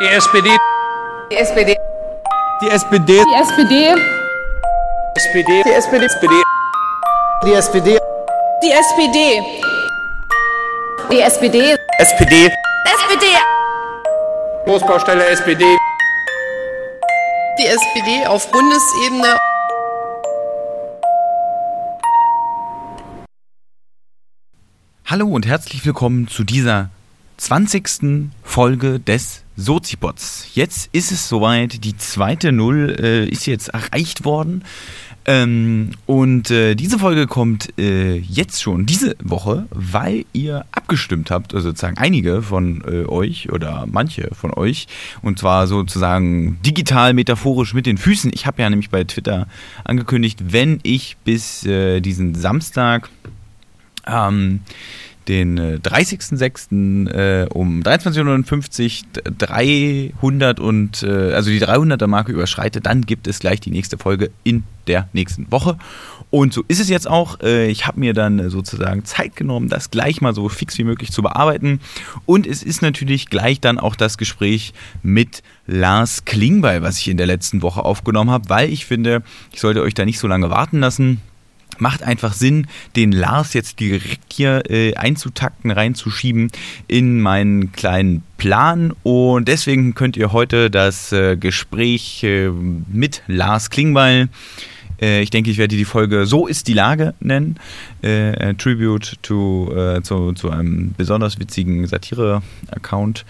Die SPD. Die SPD. Die SPD. Die SPD. SPD. Die SPD. SPD. Die SPD. Die SPD. Die SPD. SPD. SPD. Großbaustelle SPD. Die SPD auf Bundesebene. Hallo und herzlich willkommen zu dieser 20. Folge des Sozipods. Jetzt ist es soweit, die zweite Null äh, ist jetzt erreicht worden. Ähm, und äh, diese Folge kommt äh, jetzt schon diese Woche, weil ihr abgestimmt habt, also sozusagen einige von äh, euch oder manche von euch, und zwar sozusagen digital, metaphorisch mit den Füßen. Ich habe ja nämlich bei Twitter angekündigt, wenn ich bis äh, diesen Samstag ähm, den äh, 30.06. Äh, um 23.59 Uhr 300 und äh, also die 300er Marke überschreite, dann gibt es gleich die nächste Folge in der nächsten Woche. Und so ist es jetzt auch. Äh, ich habe mir dann äh, sozusagen Zeit genommen, das gleich mal so fix wie möglich zu bearbeiten. Und es ist natürlich gleich dann auch das Gespräch mit Lars Klingbeil, was ich in der letzten Woche aufgenommen habe, weil ich finde, ich sollte euch da nicht so lange warten lassen macht einfach Sinn, den Lars jetzt direkt hier äh, einzutakten, reinzuschieben in meinen kleinen Plan. Und deswegen könnt ihr heute das äh, Gespräch äh, mit Lars Klingbeil äh, ich denke, ich werde die Folge So ist die Lage nennen. Äh, Tribute to, äh, zu, zu einem besonders witzigen Satire-Account.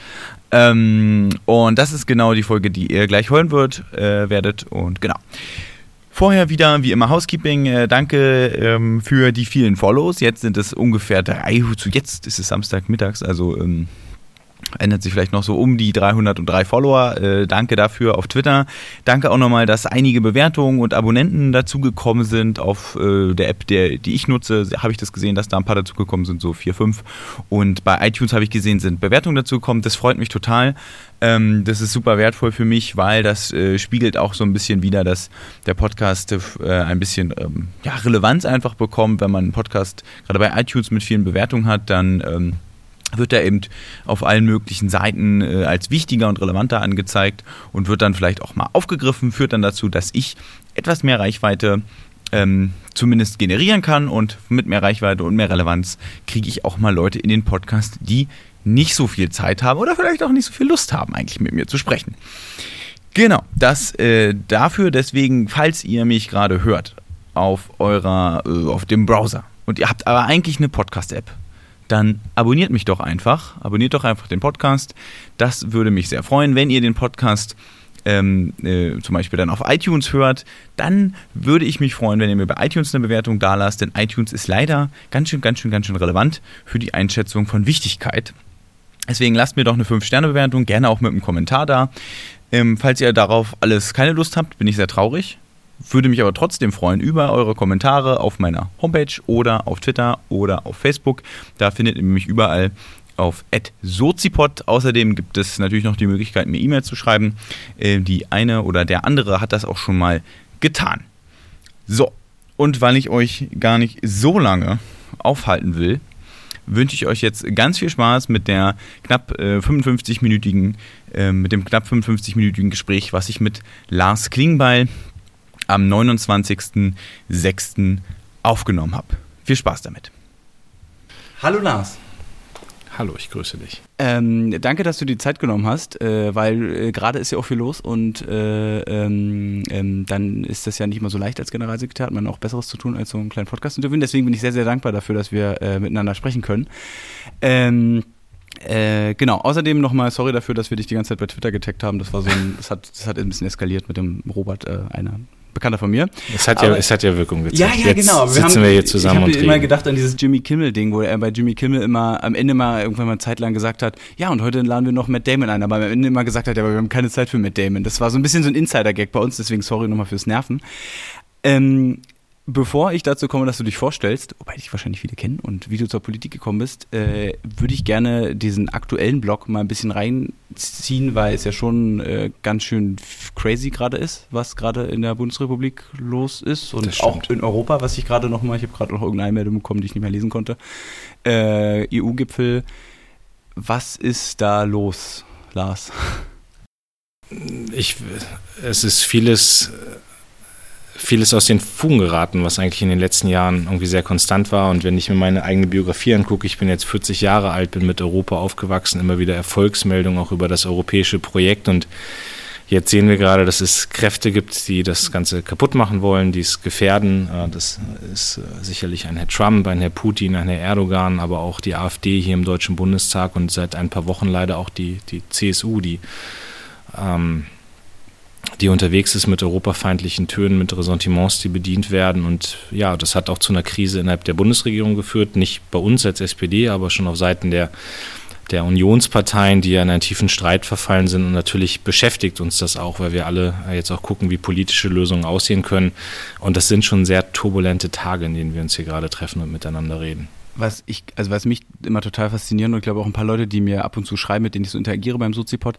Ähm, und das ist genau die Folge, die ihr gleich hören wird, äh, werdet. Und genau. Vorher wieder, wie immer, Housekeeping. Äh, danke ähm, für die vielen Follows. Jetzt sind es ungefähr drei, jetzt ist es Samstagmittags, also ähm, ändert sich vielleicht noch so um die 303 Follower. Äh, danke dafür auf Twitter. Danke auch nochmal, dass einige Bewertungen und Abonnenten dazugekommen sind auf äh, der App, der, die ich nutze. Habe ich das gesehen, dass da ein paar dazugekommen sind, so vier, fünf. Und bei iTunes habe ich gesehen, sind Bewertungen dazugekommen. Das freut mich total. Ähm, das ist super wertvoll für mich, weil das äh, spiegelt auch so ein bisschen wieder, dass der Podcast äh, ein bisschen ähm, ja, Relevanz einfach bekommt. Wenn man einen Podcast gerade bei iTunes mit vielen Bewertungen hat, dann ähm, wird er eben auf allen möglichen Seiten äh, als wichtiger und relevanter angezeigt und wird dann vielleicht auch mal aufgegriffen, führt dann dazu, dass ich etwas mehr Reichweite ähm, zumindest generieren kann und mit mehr Reichweite und mehr Relevanz kriege ich auch mal Leute in den Podcast, die nicht so viel Zeit haben oder vielleicht auch nicht so viel Lust haben, eigentlich mit mir zu sprechen. Genau, das äh, dafür, deswegen, falls ihr mich gerade hört auf eurer, äh, auf dem Browser und ihr habt aber eigentlich eine Podcast-App, dann abonniert mich doch einfach. Abonniert doch einfach den Podcast. Das würde mich sehr freuen, wenn ihr den Podcast ähm, äh, zum Beispiel dann auf iTunes hört, dann würde ich mich freuen, wenn ihr mir bei iTunes eine Bewertung da lasst, denn iTunes ist leider ganz schön, ganz schön, ganz schön relevant für die Einschätzung von Wichtigkeit. Deswegen lasst mir doch eine 5-Sterne-Bewertung, gerne auch mit einem Kommentar da. Ähm, falls ihr darauf alles keine Lust habt, bin ich sehr traurig. Würde mich aber trotzdem freuen über eure Kommentare auf meiner Homepage oder auf Twitter oder auf Facebook. Da findet ihr mich überall auf @sozipod. Außerdem gibt es natürlich noch die Möglichkeit, mir E-Mails zu schreiben. Äh, die eine oder der andere hat das auch schon mal getan. So, und weil ich euch gar nicht so lange aufhalten will, wünsche ich euch jetzt ganz viel Spaß mit der knapp äh, 55-minütigen, äh, mit dem knapp 55-minütigen Gespräch, was ich mit Lars Klingbeil am 29.06. aufgenommen habe. Viel Spaß damit. Hallo Lars. Hallo, ich grüße dich. Ähm, danke, dass du die Zeit genommen hast, äh, weil äh, gerade ist ja auch viel los und äh, ähm, ähm, dann ist das ja nicht mal so leicht als Generalsekretär, hat man auch Besseres zu tun, als so einen kleinen Podcast zu interviewen. Deswegen bin ich sehr, sehr dankbar dafür, dass wir äh, miteinander sprechen können. Ähm, äh, genau, außerdem nochmal sorry dafür, dass wir dich die ganze Zeit bei Twitter getaggt haben. Das war so ein, das hat, das hat ein bisschen eskaliert mit dem Robert, äh, einer Bekannter von mir. Es hat, ja, es hat ja Wirkung gezeigt. Ja, ja, Jetzt genau. sitzen wir, haben, hier zusammen ich und Ich habe immer gedacht an dieses Jimmy Kimmel-Ding, wo er bei Jimmy Kimmel immer am Ende mal irgendwann mal eine Zeit lang gesagt hat, ja, und heute laden wir noch Matt Damon ein, aber am Ende immer gesagt hat, ja, aber wir haben keine Zeit für Matt Damon. Das war so ein bisschen so ein Insider-Gag bei uns, deswegen sorry nochmal fürs Nerven. Ähm, bevor ich dazu komme, dass du dich vorstellst, wobei dich wahrscheinlich viele kennen und wie du zur Politik gekommen bist, äh, würde ich gerne diesen aktuellen Blog mal ein bisschen reinziehen, weil es ja schon äh, ganz schön crazy gerade ist, was gerade in der Bundesrepublik los ist und auch in Europa, was ich gerade noch mal, ich habe gerade noch irgendeine Einmeldung bekommen, die ich nicht mehr lesen konnte. Äh, EU-Gipfel, was ist da los, Lars? ich, es ist vieles, vieles aus den Fugen geraten, was eigentlich in den letzten Jahren irgendwie sehr konstant war. Und wenn ich mir meine eigene Biografie angucke, ich bin jetzt 40 Jahre alt, bin mit Europa aufgewachsen, immer wieder Erfolgsmeldungen auch über das europäische Projekt und Jetzt sehen wir gerade, dass es Kräfte gibt, die das Ganze kaputt machen wollen, die es gefährden. Äh, das ist äh, sicherlich ein Herr Trump, ein Herr Putin, ein Herr Erdogan, aber auch die AfD hier im Deutschen Bundestag und seit ein paar Wochen leider auch die, die CSU, die, ähm, die unterwegs ist mit europafeindlichen Tönen, mit Ressentiments, die bedient werden. Und ja, das hat auch zu einer Krise innerhalb der Bundesregierung geführt, nicht bei uns als SPD, aber schon auf Seiten der der Unionsparteien, die ja in einen tiefen Streit verfallen sind. Und natürlich beschäftigt uns das auch, weil wir alle jetzt auch gucken, wie politische Lösungen aussehen können. Und das sind schon sehr turbulente Tage, in denen wir uns hier gerade treffen und miteinander reden. Was ich, also was mich immer total fasziniert und ich glaube auch ein paar Leute, die mir ab und zu schreiben, mit denen ich so interagiere beim Sozipod,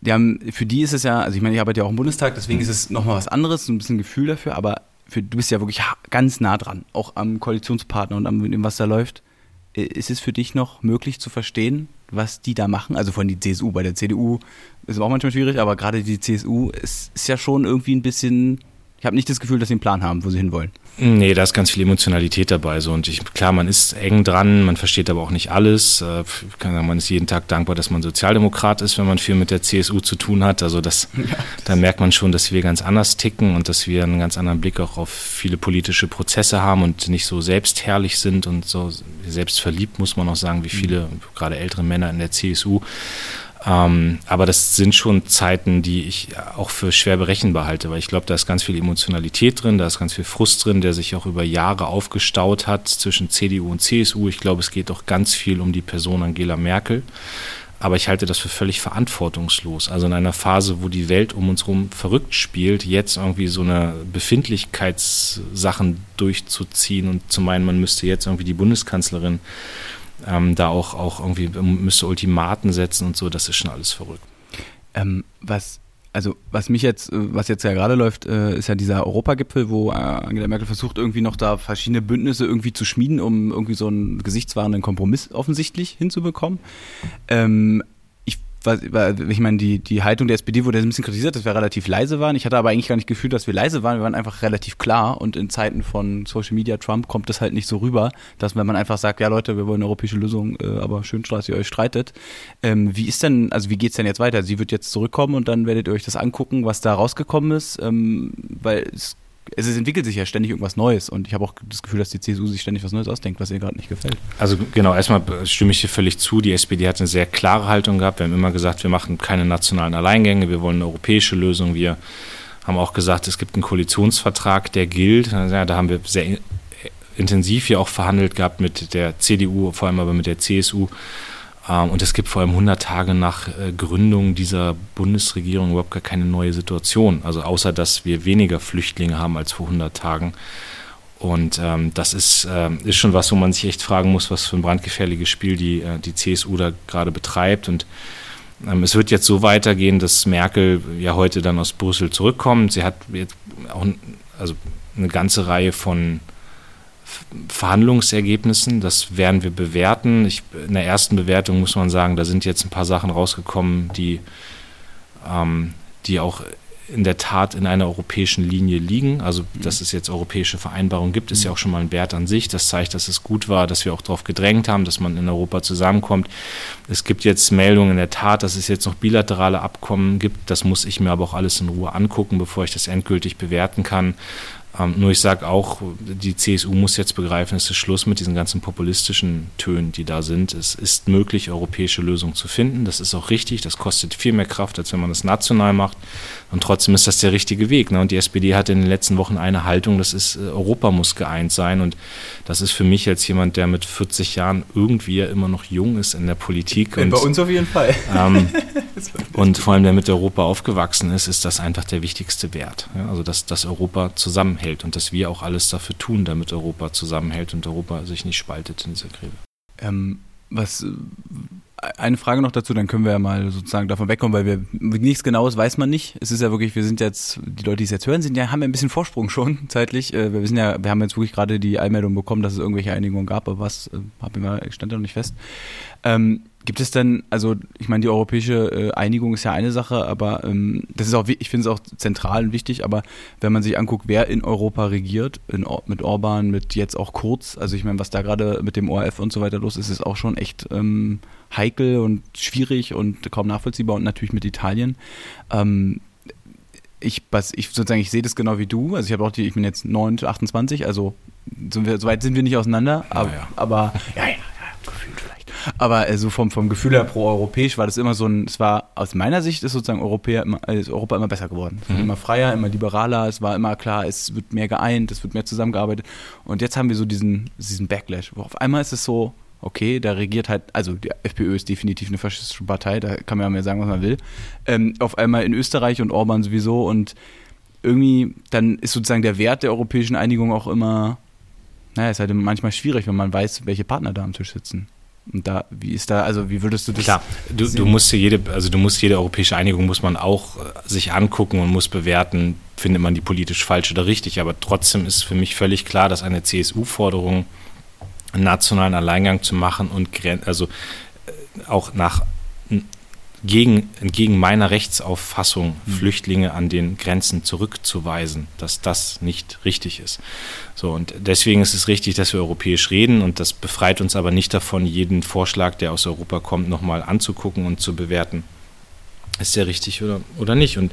die haben, für die ist es ja, also ich meine, ich arbeite ja auch im Bundestag, deswegen ist es nochmal was anderes, so ein bisschen Gefühl dafür, aber für, du bist ja wirklich ganz nah dran, auch am Koalitionspartner und am, was da läuft. Ist es für dich noch möglich zu verstehen, was die da machen. Also von die CSU, bei der CDU ist es auch manchmal schwierig, aber gerade die CSU ist, ist ja schon irgendwie ein bisschen ich habe nicht das Gefühl, dass sie einen Plan haben, wo sie hinwollen. Nee, da ist ganz viel Emotionalität dabei. So. Und ich, klar, man ist eng dran, man versteht aber auch nicht alles. Äh, ich kann sagen, man ist jeden Tag dankbar, dass man Sozialdemokrat ist, wenn man viel mit der CSU zu tun hat. Also das, ja, da merkt man schon, dass wir ganz anders ticken und dass wir einen ganz anderen Blick auch auf viele politische Prozesse haben und nicht so selbstherrlich sind und so selbstverliebt, muss man auch sagen, wie viele, mhm. gerade ältere Männer in der CSU. Ähm, aber das sind schon Zeiten, die ich auch für schwer berechenbar halte, weil ich glaube, da ist ganz viel Emotionalität drin, da ist ganz viel Frust drin, der sich auch über Jahre aufgestaut hat zwischen CDU und CSU. Ich glaube, es geht auch ganz viel um die Person Angela Merkel. Aber ich halte das für völlig verantwortungslos. Also in einer Phase, wo die Welt um uns herum verrückt spielt, jetzt irgendwie so eine Befindlichkeitssachen durchzuziehen und zu meinen, man müsste jetzt irgendwie die Bundeskanzlerin ähm, da auch, auch irgendwie ähm, müsste Ultimaten setzen und so, das ist schon alles verrückt. Ähm, was also was mich jetzt, äh, was jetzt ja gerade läuft, äh, ist ja dieser Europagipfel, wo äh, Angela Merkel versucht, irgendwie noch da verschiedene Bündnisse irgendwie zu schmieden, um irgendwie so einen gesichtswahrenden Kompromiss offensichtlich hinzubekommen. Ähm, ich meine, die, die Haltung der SPD wurde ein bisschen kritisiert, dass wir relativ leise waren. Ich hatte aber eigentlich gar nicht gefühlt, dass wir leise waren. Wir waren einfach relativ klar. Und in Zeiten von Social Media Trump kommt das halt nicht so rüber, dass wenn man einfach sagt, ja Leute, wir wollen eine europäische Lösung, äh, aber schön, dass ihr euch streitet. Ähm, wie ist denn, also wie geht's denn jetzt weiter? Sie wird jetzt zurückkommen und dann werdet ihr euch das angucken, was da rausgekommen ist, ähm, weil es es entwickelt sich ja ständig irgendwas Neues und ich habe auch das Gefühl, dass die CSU sich ständig was Neues ausdenkt, was ihr gerade nicht gefällt. Also genau, erstmal stimme ich dir völlig zu. Die SPD hat eine sehr klare Haltung gehabt. Wir haben immer gesagt, wir machen keine nationalen Alleingänge, wir wollen eine europäische Lösung. Wir haben auch gesagt, es gibt einen Koalitionsvertrag, der gilt. Ja, da haben wir sehr intensiv hier auch verhandelt gehabt mit der CDU, vor allem aber mit der CSU und es gibt vor allem 100 Tage nach äh, Gründung dieser Bundesregierung überhaupt gar keine neue Situation. Also außer, dass wir weniger Flüchtlinge haben als vor 100 Tagen. Und ähm, das ist, äh, ist schon was, wo man sich echt fragen muss, was für ein brandgefährliches Spiel die, äh, die CSU da gerade betreibt. Und ähm, es wird jetzt so weitergehen, dass Merkel ja heute dann aus Brüssel zurückkommt. Sie hat jetzt auch also eine ganze Reihe von Verhandlungsergebnissen. Das werden wir bewerten. Ich, in der ersten Bewertung muss man sagen, da sind jetzt ein paar Sachen rausgekommen, die, ähm, die auch in der Tat in einer europäischen Linie liegen. Also, dass es jetzt europäische Vereinbarungen gibt, ist ja auch schon mal ein Wert an sich. Das zeigt, dass es gut war, dass wir auch darauf gedrängt haben, dass man in Europa zusammenkommt. Es gibt jetzt Meldungen in der Tat, dass es jetzt noch bilaterale Abkommen gibt. Das muss ich mir aber auch alles in Ruhe angucken, bevor ich das endgültig bewerten kann. Ähm, nur ich sage auch, die CSU muss jetzt begreifen, es ist Schluss mit diesen ganzen populistischen Tönen, die da sind. Es ist möglich, europäische Lösungen zu finden. Das ist auch richtig. Das kostet viel mehr Kraft, als wenn man das national macht. Und trotzdem ist das der richtige Weg. Ne? Und die SPD hat in den letzten Wochen eine Haltung, das ist, äh, Europa muss geeint sein. Und das ist für mich als jemand, der mit 40 Jahren irgendwie ja immer noch jung ist in der Politik. Und, Bei uns auf jeden Fall. Ähm, und vor allem, der mit Europa aufgewachsen ist, ist das einfach der wichtigste Wert. Ja? Also, dass, dass Europa zusammenhält und dass wir auch alles dafür tun, damit Europa zusammenhält und Europa sich nicht spaltet in dieser Krise. Ähm, was eine Frage noch dazu, dann können wir ja mal sozusagen davon wegkommen, weil wir nichts Genaues weiß man nicht. Es ist ja wirklich, wir sind jetzt, die Leute, die es jetzt hören, sind ja, haben ja ein bisschen Vorsprung schon zeitlich. Äh, wir wissen ja, wir haben jetzt wirklich gerade die Einmeldung bekommen, dass es irgendwelche Einigungen gab, aber was, äh, stand ja noch nicht fest. Ähm, Gibt es denn, also ich meine, die europäische äh, Einigung ist ja eine Sache, aber ähm, das ist auch, ich finde es auch zentral und wichtig, aber wenn man sich anguckt, wer in Europa regiert, in, Or- mit Orban, mit jetzt auch Kurz, also ich meine, was da gerade mit dem ORF und so weiter los ist, ist auch schon echt ähm, heikel und schwierig und kaum nachvollziehbar und natürlich mit Italien. Ähm, ich, was, ich sozusagen, ich sehe das genau wie du. Also ich habe auch die, ich bin jetzt 9, 28, also sind wir, so weit sind wir nicht auseinander, aber, ja. aber ja, ja, ja, vielleicht. Aber äh, so vom, vom Gefühl her pro-europäisch war das immer so ein, es war aus meiner Sicht ist sozusagen Europäer immer, äh, ist Europa immer besser geworden. Wird immer freier, immer liberaler, es war immer klar, es wird mehr geeint, es wird mehr zusammengearbeitet. Und jetzt haben wir so diesen, diesen Backlash, wo auf einmal ist es so, okay, da regiert halt, also die FPÖ ist definitiv eine faschistische Partei, da kann man ja mehr sagen, was man will. Ähm, auf einmal in Österreich und Orban sowieso und irgendwie, dann ist sozusagen der Wert der europäischen Einigung auch immer, naja, ist halt manchmal schwierig, wenn man weiß, welche Partner da am Tisch sitzen. Und da, wie ist da, also wie würdest du das Klar, du, du musst jede, also du musst jede europäische Einigung muss man auch äh, sich angucken und muss bewerten, findet man die politisch falsch oder richtig. Aber trotzdem ist für mich völlig klar, dass eine CSU-Forderung, einen nationalen Alleingang zu machen und also äh, auch nach gegen, entgegen meiner Rechtsauffassung Flüchtlinge an den Grenzen zurückzuweisen, dass das nicht richtig ist. So, und deswegen ist es richtig, dass wir europäisch reden und das befreit uns aber nicht davon, jeden Vorschlag, der aus Europa kommt, nochmal anzugucken und zu bewerten. Ist der richtig oder, oder nicht? Und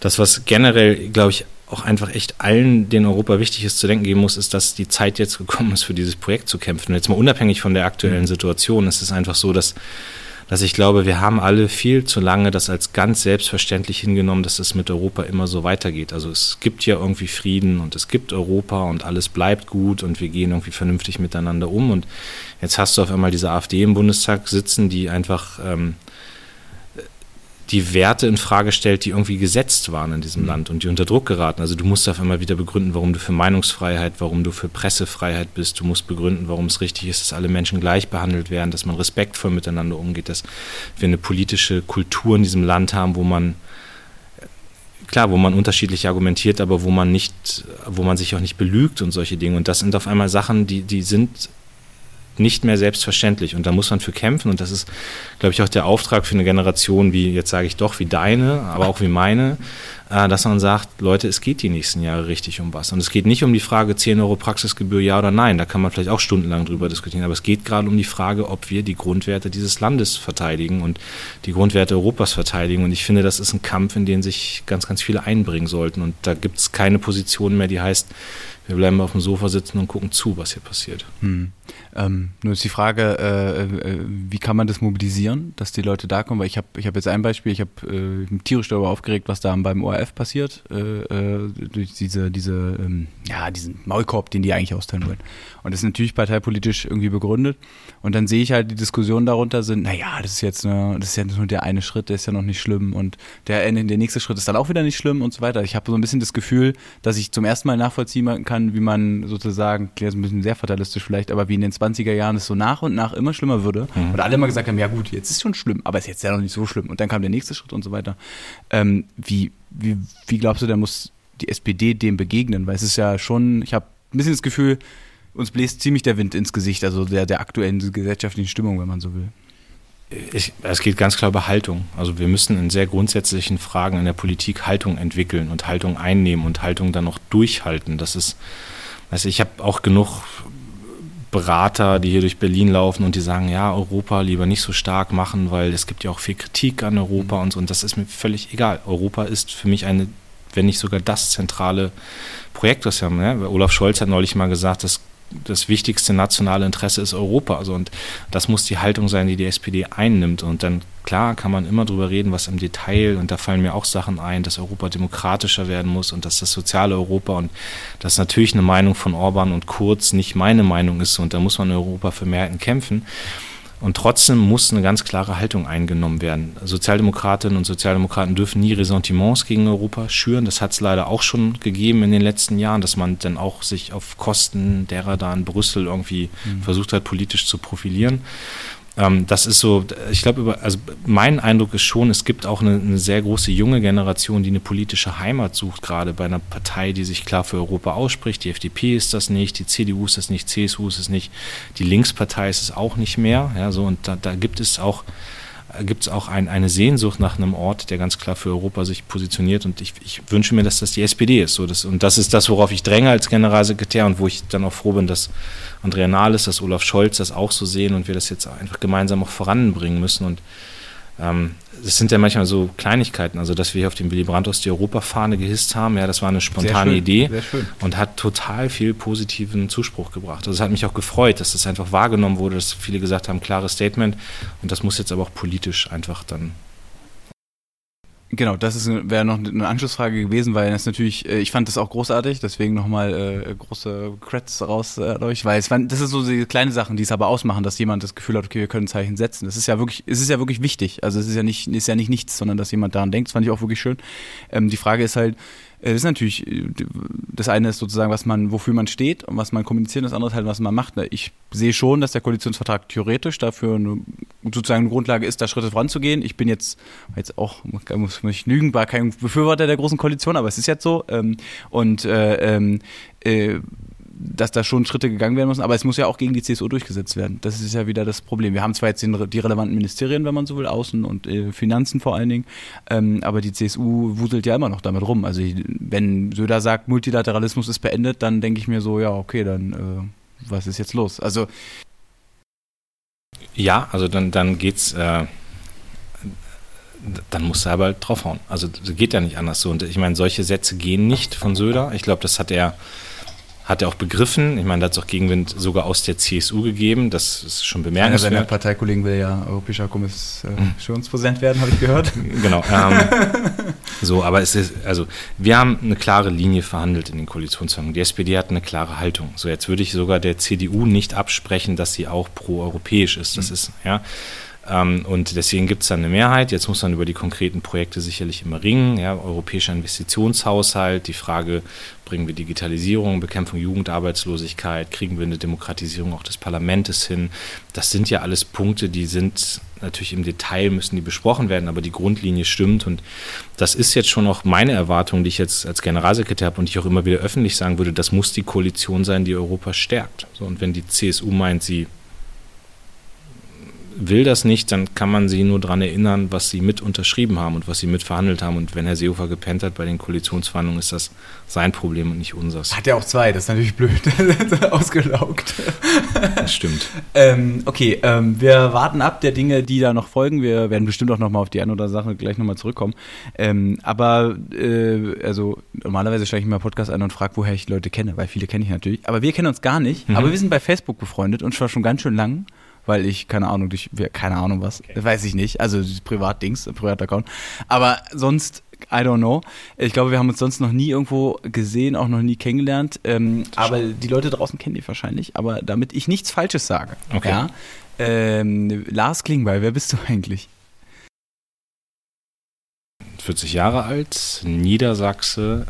das, was generell, glaube ich, auch einfach echt allen, denen Europa wichtig ist, zu denken geben muss, ist, dass die Zeit jetzt gekommen ist, für dieses Projekt zu kämpfen. Und jetzt mal unabhängig von der aktuellen Situation, ist es einfach so, dass dass ich glaube, wir haben alle viel zu lange das als ganz selbstverständlich hingenommen, dass es mit Europa immer so weitergeht. Also es gibt ja irgendwie Frieden und es gibt Europa und alles bleibt gut und wir gehen irgendwie vernünftig miteinander um. Und jetzt hast du auf einmal diese AfD im Bundestag sitzen, die einfach ähm, die Werte in Frage stellt, die irgendwie gesetzt waren in diesem Land und die unter Druck geraten. Also du musst auf einmal wieder begründen, warum du für Meinungsfreiheit, warum du für Pressefreiheit bist. Du musst begründen, warum es richtig ist, dass alle Menschen gleich behandelt werden, dass man respektvoll miteinander umgeht, dass wir eine politische Kultur in diesem Land haben, wo man klar, wo man unterschiedlich argumentiert, aber wo man nicht, wo man sich auch nicht belügt und solche Dinge. Und das sind auf einmal Sachen, die, die sind nicht mehr selbstverständlich. Und da muss man für kämpfen. Und das ist, glaube ich, auch der Auftrag für eine Generation wie, jetzt sage ich doch, wie deine, aber auch wie meine, äh, dass man sagt, Leute, es geht die nächsten Jahre richtig um was. Und es geht nicht um die Frage 10 Euro Praxisgebühr, ja oder nein, da kann man vielleicht auch stundenlang drüber diskutieren, aber es geht gerade um die Frage, ob wir die Grundwerte dieses Landes verteidigen und die Grundwerte Europas verteidigen. Und ich finde, das ist ein Kampf, in den sich ganz, ganz viele einbringen sollten. Und da gibt es keine Position mehr, die heißt, wir bleiben auf dem Sofa sitzen und gucken zu, was hier passiert. Hm. Ähm, nur ist die Frage, äh, äh, wie kann man das mobilisieren, dass die Leute da kommen? Weil ich habe ich hab jetzt ein Beispiel, ich habe äh, tierisch darüber aufgeregt, was da beim ORF passiert, äh, äh, durch diese, diese, ähm, ja, diesen Maulkorb, den die eigentlich austeilen wollen. Und das ist natürlich parteipolitisch irgendwie begründet. Und dann sehe ich halt, die Diskussionen darunter sind, naja, das ist jetzt nur, das ist ja nur der eine Schritt, der ist ja noch nicht schlimm und der, der nächste Schritt ist dann auch wieder nicht schlimm und so weiter. Ich habe so ein bisschen das Gefühl, dass ich zum ersten Mal nachvollziehen kann, wie man sozusagen, jetzt ein bisschen sehr fatalistisch vielleicht, aber wie in den 20er Jahren es so nach und nach immer schlimmer würde. Und alle immer gesagt haben, ja gut, jetzt ist schon schlimm, aber ist jetzt ja noch nicht so schlimm. Und dann kam der nächste Schritt und so weiter. Ähm, wie, wie, wie glaubst du, da muss die SPD dem begegnen? Weil es ist ja schon, ich habe ein bisschen das Gefühl, uns bläst ziemlich der Wind ins Gesicht, also der, der aktuellen gesellschaftlichen Stimmung, wenn man so will. Ich, es geht ganz klar über Haltung. Also wir müssen in sehr grundsätzlichen Fragen in der Politik Haltung entwickeln und Haltung einnehmen und Haltung dann noch durchhalten. Das ist, also ich habe auch genug Berater, die hier durch Berlin laufen und die sagen, ja, Europa lieber nicht so stark machen, weil es gibt ja auch viel Kritik an Europa und so. Und das ist mir völlig egal. Europa ist für mich eine, wenn nicht sogar das zentrale Projekt, das wir haben. Ne? Olaf Scholz hat neulich mal gesagt, dass das wichtigste nationale Interesse ist Europa. Also und das muss die Haltung sein, die die SPD einnimmt. Und dann klar kann man immer drüber reden, was im Detail und da fallen mir auch Sachen ein, dass Europa demokratischer werden muss und dass das soziale Europa und das natürlich eine Meinung von Orban und Kurz nicht meine Meinung ist und da muss man in Europa für Mehrheiten kämpfen. Und trotzdem muss eine ganz klare Haltung eingenommen werden. Sozialdemokratinnen und Sozialdemokraten dürfen nie Ressentiments gegen Europa schüren. Das hat es leider auch schon gegeben in den letzten Jahren, dass man dann auch sich auf Kosten derer da in Brüssel irgendwie mhm. versucht hat, politisch zu profilieren. Ähm, das ist so, ich glaube, also mein Eindruck ist schon, es gibt auch eine, eine, sehr große junge Generation, die eine politische Heimat sucht, gerade bei einer Partei, die sich klar für Europa ausspricht. Die FDP ist das nicht, die CDU ist das nicht, CSU ist es nicht, die Linkspartei ist es auch nicht mehr. Ja, so, und da, da gibt es auch gibt es auch ein, eine Sehnsucht nach einem Ort, der ganz klar für Europa sich positioniert. Und ich, ich wünsche mir, dass das die SPD ist. So, das, und das ist das, worauf ich dränge als Generalsekretär und wo ich dann auch froh bin, dass Andrea Nahles, dass Olaf Scholz das auch so sehen und wir das jetzt einfach gemeinsam auch voranbringen müssen. Und ähm, das sind ja manchmal so Kleinigkeiten, also dass wir hier auf dem Willy Brandt aus die Europafahne gehisst haben, ja, das war eine spontane Idee und hat total viel positiven Zuspruch gebracht. Also es hat mich auch gefreut, dass das einfach wahrgenommen wurde, dass viele gesagt haben, klares Statement. Und das muss jetzt aber auch politisch einfach dann Genau, das wäre noch eine Anschlussfrage gewesen, weil das natürlich, äh, ich fand das auch großartig, deswegen nochmal äh, große Creds raus äh, euch, weil es waren, das ist so die kleine Sachen, die es aber ausmachen, dass jemand das Gefühl hat, okay, wir können Zeichen setzen. Das ist ja wirklich, es ist ja wirklich wichtig. Also es ist ja nicht, ist ja nicht nichts, sondern dass jemand daran denkt. Das fand ich auch wirklich schön. Ähm, die Frage ist halt, das ist natürlich, äh, das eine ist sozusagen, was man, wofür man steht und was man kommuniziert, das andere ist halt, was man macht. Ne? Ich sehe schon, dass der Koalitionsvertrag theoretisch dafür eine, sozusagen eine Grundlage ist, da Schritte voranzugehen. Ich bin jetzt, jetzt auch, muss mich lügen, war kein Befürworter der großen Koalition, aber es ist jetzt so. Ähm, und äh, ähm, äh, dass da schon Schritte gegangen werden müssen, aber es muss ja auch gegen die CSU durchgesetzt werden. Das ist ja wieder das Problem. Wir haben zwar jetzt den, die relevanten Ministerien, wenn man so will, Außen und äh, Finanzen vor allen Dingen, ähm, aber die CSU wuselt ja immer noch damit rum. Also wenn Söder sagt, Multilateralismus ist beendet, dann denke ich mir so, ja, okay, dann äh, was ist jetzt los? Also ja, also dann, dann geht's äh dann muss er aber draufhauen. Also geht ja nicht anders so. Und ich meine, solche Sätze gehen nicht von Söder. Ich glaube, das hat er hat er auch begriffen. Ich meine, da hat es auch Gegenwind sogar aus der CSU gegeben. Das ist schon bemerkenswert. Einer seiner Parteikollegen will ja europäischer Kommissionspräsident werden, habe ich gehört. Genau. Ähm, so, aber es ist, also wir haben eine klare Linie verhandelt in den Koalitionsverhandlungen. Die SPD hat eine klare Haltung. So, jetzt würde ich sogar der CDU nicht absprechen, dass sie auch pro-europäisch ist. Das mhm. ist, ja. Ähm, und deswegen gibt es dann eine Mehrheit. Jetzt muss man über die konkreten Projekte sicherlich immer ringen. Ja, europäischer Investitionshaushalt, die Frage, bringen wir Digitalisierung, Bekämpfung Jugendarbeitslosigkeit, kriegen wir eine Demokratisierung auch des Parlaments hin. Das sind ja alles Punkte, die sind natürlich im Detail, müssen die besprochen werden, aber die Grundlinie stimmt. Und das ist jetzt schon auch meine Erwartung, die ich jetzt als Generalsekretär habe und ich auch immer wieder öffentlich sagen würde, das muss die Koalition sein, die Europa stärkt. So, und wenn die CSU meint, sie will das nicht, dann kann man sie nur daran erinnern, was sie mit unterschrieben haben und was sie mit verhandelt haben. Und wenn Herr Seehofer gepennt hat bei den Koalitionsverhandlungen, ist das sein Problem und nicht unseres. Hat er auch zwei, das ist natürlich blöd. Ausgelaugt. Das stimmt. ähm, okay, ähm, wir warten ab der Dinge, die da noch folgen. Wir werden bestimmt auch nochmal auf die eine oder andere Sache gleich nochmal zurückkommen. Ähm, aber, äh, also normalerweise stelle ich mir Podcast ein und frage, woher ich Leute kenne, weil viele kenne ich natürlich. Aber wir kennen uns gar nicht. Mhm. Aber wir sind bei Facebook befreundet und zwar schon ganz schön lang weil ich, keine Ahnung, durch, keine Ahnung was, okay. weiß ich nicht, also Privatdings, Privataccount. Aber sonst, I don't know. Ich glaube, wir haben uns sonst noch nie irgendwo gesehen, auch noch nie kennengelernt. Ähm, aber die Leute draußen kennen die wahrscheinlich. Aber damit ich nichts Falsches sage, okay. ja, ähm, Lars Klingbeil, wer bist du eigentlich? 40 Jahre alt, Niedersachse.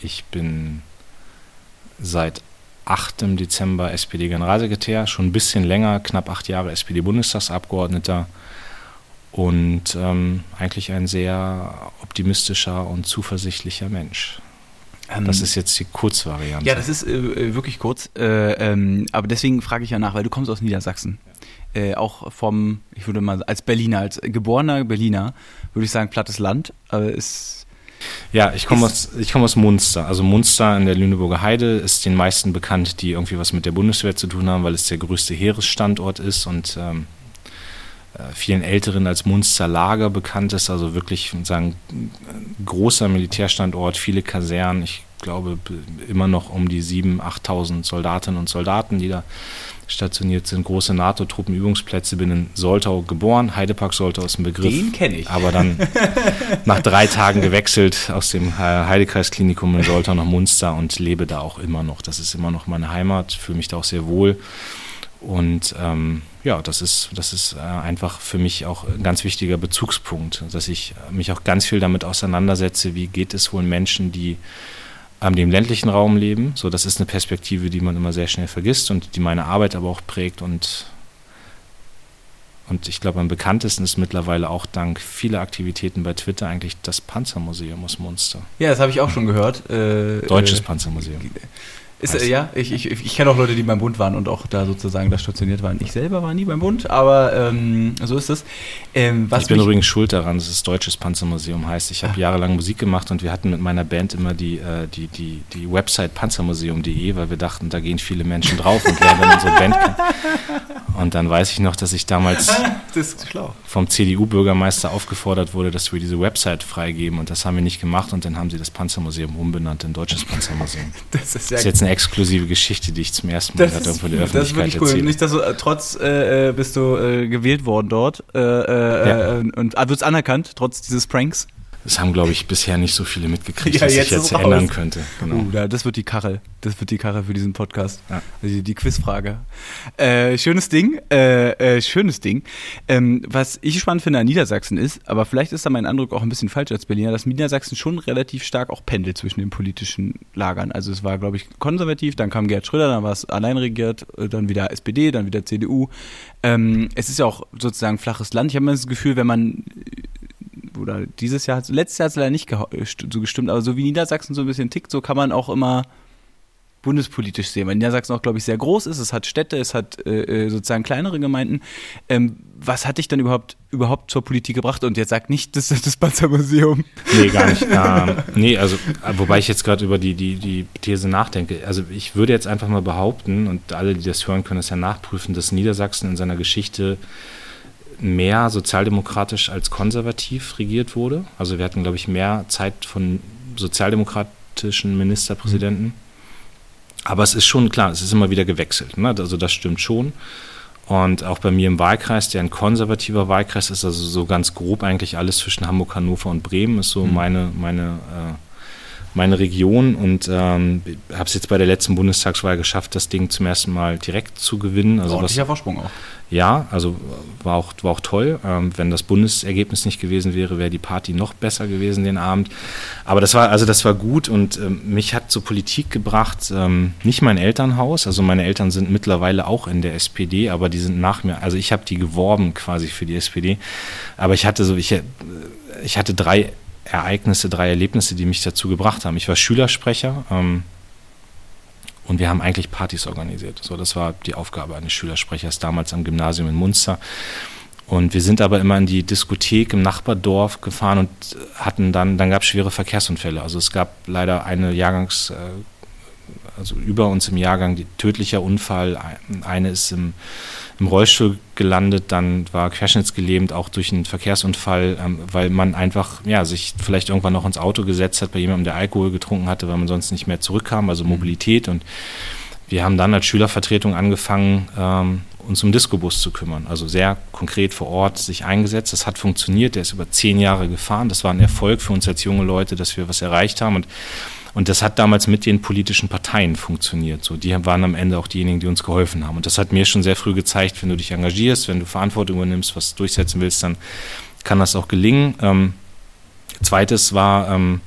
Ich bin seit 8. Dezember SPD-Generalsekretär, schon ein bisschen länger, knapp acht Jahre SPD-Bundestagsabgeordneter und ähm, eigentlich ein sehr optimistischer und zuversichtlicher Mensch. Ähm, das ist jetzt die Kurzvariante. Ja, das ist äh, wirklich kurz. Äh, ähm, aber deswegen frage ich ja nach, weil du kommst aus Niedersachsen. Äh, auch vom, ich würde mal als Berliner, als geborener Berliner, würde ich sagen, plattes Land. Aber ist ja, ich komme aus, komm aus Munster. Also Munster in der Lüneburger Heide ist den meisten bekannt, die irgendwie was mit der Bundeswehr zu tun haben, weil es der größte Heeresstandort ist und ähm, äh, vielen Älteren als Munster Lager bekannt ist. Also wirklich sagen, großer Militärstandort, viele Kasernen. Ich glaube immer noch um die 7.000, 8.000 Soldatinnen und Soldaten, die da stationiert sind, große NATO-Truppenübungsplätze. Bin in Soltau geboren. Heidepark Soltau ist ein Begriff. Den kenne ich. Aber dann nach drei Tagen gewechselt aus dem Heidekreisklinikum in Soltau nach Munster und lebe da auch immer noch. Das ist immer noch meine Heimat, fühle mich da auch sehr wohl. Und ähm, ja, das ist, das ist äh, einfach für mich auch ein ganz wichtiger Bezugspunkt, dass ich mich auch ganz viel damit auseinandersetze, wie geht es wohl Menschen, die ähm, die im ländlichen Raum leben. So, das ist eine Perspektive, die man immer sehr schnell vergisst und die meine Arbeit aber auch prägt und und ich glaube, am bekanntesten ist mittlerweile auch dank vieler Aktivitäten bei Twitter eigentlich das Panzermuseum aus Munster. Ja, das habe ich auch schon gehört. Äh, Deutsches äh, Panzermuseum. Ist, äh, ja, ich, ich, ich kenne auch Leute, die beim Bund waren und auch da sozusagen da stationiert waren. Ich selber war nie beim Bund, aber ähm, so ist es. Ähm, ich bin übrigens schuld daran, dass es Deutsches Panzermuseum heißt. Ich habe jahrelang Musik gemacht und wir hatten mit meiner Band immer die, äh, die, die, die Website panzermuseum.de, weil wir dachten, da gehen viele Menschen drauf und lernen unsere Band kennen. Und dann weiß ich noch, dass ich damals vom CDU-Bürgermeister aufgefordert wurde, dass wir diese Website freigeben und das haben wir nicht gemacht und dann haben sie das Panzermuseum umbenannt in Deutsches Panzermuseum. Das ist ja Das ist jetzt eine exklusive Geschichte, die ich zum ersten Mal Das ist, irgendwo der das ist Öffentlichkeit wirklich cool. erzähle. Nicht, dass du äh, trotz äh, äh, bist du äh, gewählt worden dort äh, äh, Ja. äh, und ah, wird's anerkannt trotz dieses Pranks. Das haben, glaube ich, bisher nicht so viele mitgekriegt, Ja, was jetzt ich jetzt ändern könnte. Genau. Uh, da, das wird die Karre. Das wird die Karre für diesen Podcast. Ja. Also die, Quizfrage. Äh, schönes Ding. Äh, äh, schönes Ding. Ähm, was ich spannend finde an Niedersachsen ist, aber vielleicht ist da mein Eindruck auch ein bisschen falsch als Berliner, dass Niedersachsen schon relativ stark auch pendelt zwischen den politischen Lagern. Also es war, glaube ich, konservativ, dann kam Gerhard Schröder, dann war es allein regiert, äh, dann wieder SPD, dann wieder CDU. Ähm, es ist ja auch sozusagen flaches Land. Ich habe immer das Gefühl, wenn man oder dieses Jahr, letztes Jahr hat es leider nicht st- so gestimmt, aber so wie Niedersachsen so ein bisschen tickt, so kann man auch immer bundespolitisch sehen, weil Niedersachsen auch, glaube ich, sehr groß ist, es hat Städte, es hat äh, äh, sozusagen kleinere Gemeinden. Ähm, was hat dich dann überhaupt, überhaupt zur Politik gebracht? Und jetzt sag nicht, das ist das Panzermuseum. Nee, gar nicht. ähm, nee, also, äh, wobei ich jetzt gerade über die, die, die These nachdenke. Also, ich würde jetzt einfach mal behaupten, und alle, die das hören, können es ja nachprüfen, dass Niedersachsen in seiner Geschichte mehr sozialdemokratisch als konservativ regiert wurde. Also, wir hatten, glaube ich, mehr Zeit von sozialdemokratischen Ministerpräsidenten. Aber es ist schon klar, es ist immer wieder gewechselt. Ne? Also, das stimmt schon. Und auch bei mir im Wahlkreis, der ein konservativer Wahlkreis ist, also so ganz grob eigentlich alles zwischen Hamburg, Hannover und Bremen, ist so meine, meine, äh, meine Region. Und ähm, habe es jetzt bei der letzten Bundestagswahl geschafft, das Ding zum ersten Mal direkt zu gewinnen. Also was, Ordentlicher Vorsprung auch. ja, also war auch, war auch toll. Ähm, wenn das Bundesergebnis nicht gewesen wäre, wäre die Party noch besser gewesen den Abend. Aber das war, also das war gut und ähm, mich hat zur Politik gebracht, ähm, nicht mein Elternhaus. Also meine Eltern sind mittlerweile auch in der SPD, aber die sind nach mir, also ich habe die geworben quasi für die SPD. Aber ich hatte so, ich, äh, ich hatte drei Ereignisse, drei Erlebnisse, die mich dazu gebracht haben. Ich war Schülersprecher. Ähm, und wir haben eigentlich Partys organisiert. So, das war die Aufgabe eines Schülersprechers damals am Gymnasium in Munster. Und wir sind aber immer in die Diskothek im Nachbardorf gefahren und hatten dann, dann gab es schwere Verkehrsunfälle. Also es gab leider eine Jahrgangs, äh, also über uns im Jahrgang, die, tödlicher Unfall. Eine ist im, im Rollstuhl gelandet, dann war querschnittsgelähmt, auch durch einen Verkehrsunfall, ähm, weil man einfach ja, sich vielleicht irgendwann noch ins Auto gesetzt hat bei jemandem, der Alkohol getrunken hatte, weil man sonst nicht mehr zurückkam, also Mobilität. Und wir haben dann als Schülervertretung angefangen, ähm, uns um Discobus zu kümmern. Also sehr konkret vor Ort sich eingesetzt. Das hat funktioniert. Der ist über zehn Jahre gefahren. Das war ein Erfolg für uns als junge Leute, dass wir was erreicht haben. Und, und das hat damals mit den politischen Parteien funktioniert. So, die waren am Ende auch diejenigen, die uns geholfen haben. Und das hat mir schon sehr früh gezeigt, wenn du dich engagierst, wenn du Verantwortung übernimmst, was durchsetzen willst, dann kann das auch gelingen. Ähm, zweites war, ähm,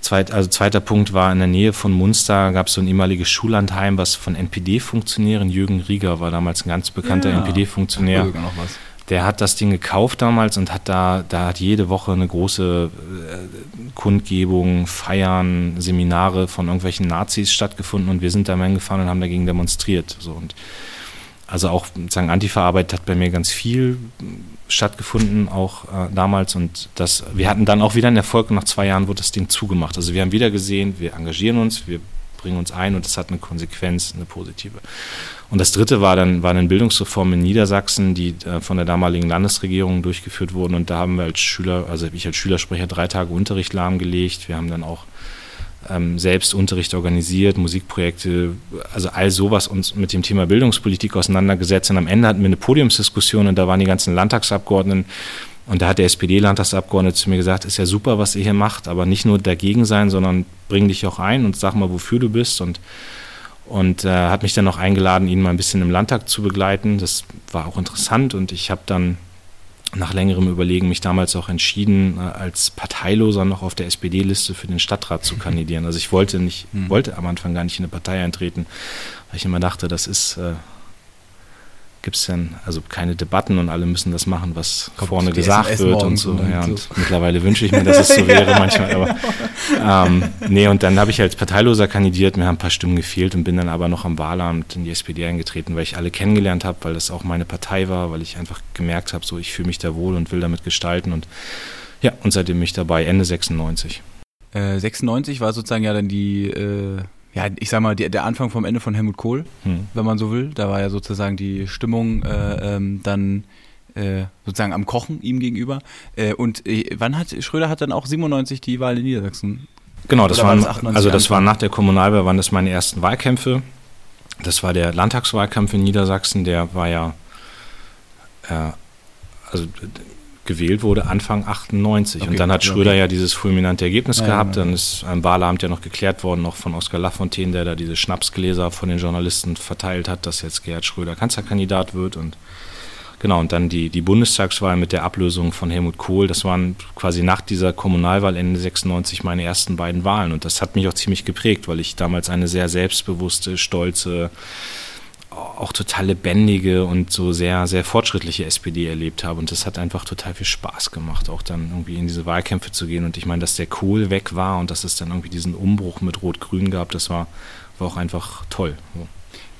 zweit, also zweiter Punkt war in der Nähe von Munster gab es so ein ehemaliges Schullandheim, was von NPD-Funktionären, Jürgen Rieger war damals ein ganz bekannter Ja. NPD-Funktionär. Der hat das Ding gekauft damals und hat da, da hat jede Woche eine große äh, Kundgebung, Feiern, Seminare von irgendwelchen Nazis stattgefunden und wir sind da mal hingefahren und haben dagegen demonstriert. So und also auch sozusagen Antifa-Arbeit hat bei mir ganz viel stattgefunden, auch äh, damals. Und das, wir hatten dann auch wieder einen Erfolg und nach zwei Jahren wurde das Ding zugemacht. Also wir haben wieder gesehen, wir engagieren uns, wir bringen uns ein und es hat eine Konsequenz, eine positive. Und das dritte war dann, war eine Bildungsreform in Niedersachsen, die äh, von der damaligen Landesregierung durchgeführt wurden. Und da haben wir als Schüler, also ich als Schülersprecher drei Tage Unterricht lahmgelegt. Wir haben dann auch ähm, selbst Unterricht organisiert, Musikprojekte, also all sowas uns mit dem Thema Bildungspolitik auseinandergesetzt. Und am Ende hatten wir eine Podiumsdiskussion und da waren die ganzen Landtagsabgeordneten und da hat der SPD-Landtagsabgeordnete zu mir gesagt, ist ja super, was ihr hier macht, aber nicht nur dagegen sein, sondern bring dich auch ein und sag mal, wofür du bist. Und, und äh, hat mich dann noch eingeladen, ihn mal ein bisschen im Landtag zu begleiten. Das war auch interessant und ich habe dann nach längerem Überlegen mich damals auch entschieden, äh, als Parteiloser noch auf der SPD-Liste für den Stadtrat zu kandidieren. Also ich wollte nicht, Mhm. wollte am Anfang gar nicht in eine Partei eintreten, weil ich immer dachte, das ist, äh, gibt es dann also keine Debatten und alle müssen das machen, was Kommt vorne gesagt wird und so. und Ja, so. und mittlerweile wünsche ich mir, dass es so wäre manchmal. Aber, ähm, nee, und dann habe ich als Parteiloser kandidiert, mir haben ein paar Stimmen gefehlt und bin dann aber noch am Wahlamt in die SPD eingetreten, weil ich alle kennengelernt habe, weil das auch meine Partei war, weil ich einfach gemerkt habe, so ich fühle mich da wohl und will damit gestalten und ja, und seitdem bin ich dabei, Ende 96. Äh, 96 war sozusagen ja dann die, äh, ja, ich sag mal, die, der Anfang vom Ende von Helmut Kohl, Hm. wenn man so will. Da war ja sozusagen die Stimmung äh, ähm, dann äh, sozusagen am Kochen ihm gegenüber. Äh, und äh, wann hat Schröder hat dann auch 97 die Wahl in Niedersachsen? Genau, das war waren, das 98 also das Anfang? war nach der Kommunalwahl, waren das meine ersten Wahlkämpfe. Das war der Landtagswahlkampf in Niedersachsen, der war ja, äh, also gewählt wurde Anfang 98. Okay, und dann hat ja, Schröder okay. ja dieses fulminante Ergebnis Ja, gehabt. ja, ja. Dann ist am Wahlamt ja noch geklärt worden, noch von Oskar Lafontaine, der da diese Schnapsgläser von den Journalisten verteilt hat, dass jetzt Gerhard Schröder Kanzlerkandidat wird und Genau, und dann die, die Bundestagswahl mit der Ablösung von Helmut Kohl. Das waren quasi nach dieser Kommunalwahl Ende 96 meine ersten beiden Wahlen. Und das hat mich auch ziemlich geprägt, weil ich damals eine sehr selbstbewusste, stolze, auch total lebendige und so sehr, sehr fortschrittliche SPD erlebt habe. Und das hat einfach total viel Spaß gemacht, auch dann irgendwie in diese Wahlkämpfe zu gehen. Und ich meine, dass der Kohl weg war und dass es dann irgendwie diesen Umbruch mit Rot-Grün gab, das war, war auch einfach toll. So.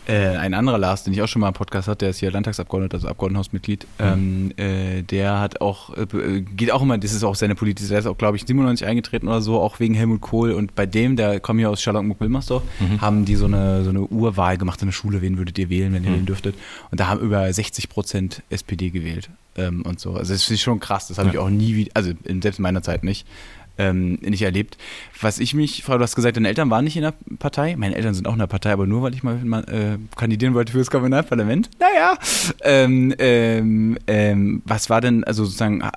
Äh, ein anderer Lars, den ich auch schon mal im Podcast hatte, der ist hier Landtagsabgeordneter, also Abgeordnetenhausmitglied, ähm, äh, der hat auch, äh, geht auch immer, das ist auch seine politische, der ist auch, glaube ich, 97 eingetreten oder so, auch wegen Helmut Kohl. Und bei dem, der kommt hier aus Charlottenburg-Wilmersdorf, haben die so eine, so eine Urwahl gemacht in der Schule, wen würdet ihr wählen, wenn ihr wählen dürftet. Und da haben über 60 Prozent SPD gewählt ähm, und so, also das ist schon krass, das habe ich Ja. auch nie, wieder, also in, selbst in meiner Zeit nicht, ähm, nicht erlebt. Was ich mich frage, du hast gesagt, deine Eltern waren nicht in der Partei. Meine Eltern sind auch in der Partei, aber nur, weil ich mal, äh, kandidieren wollte für das Kommunalparlament. Naja. Ähm, ähm, ähm, was war denn, also sozusagen, äh,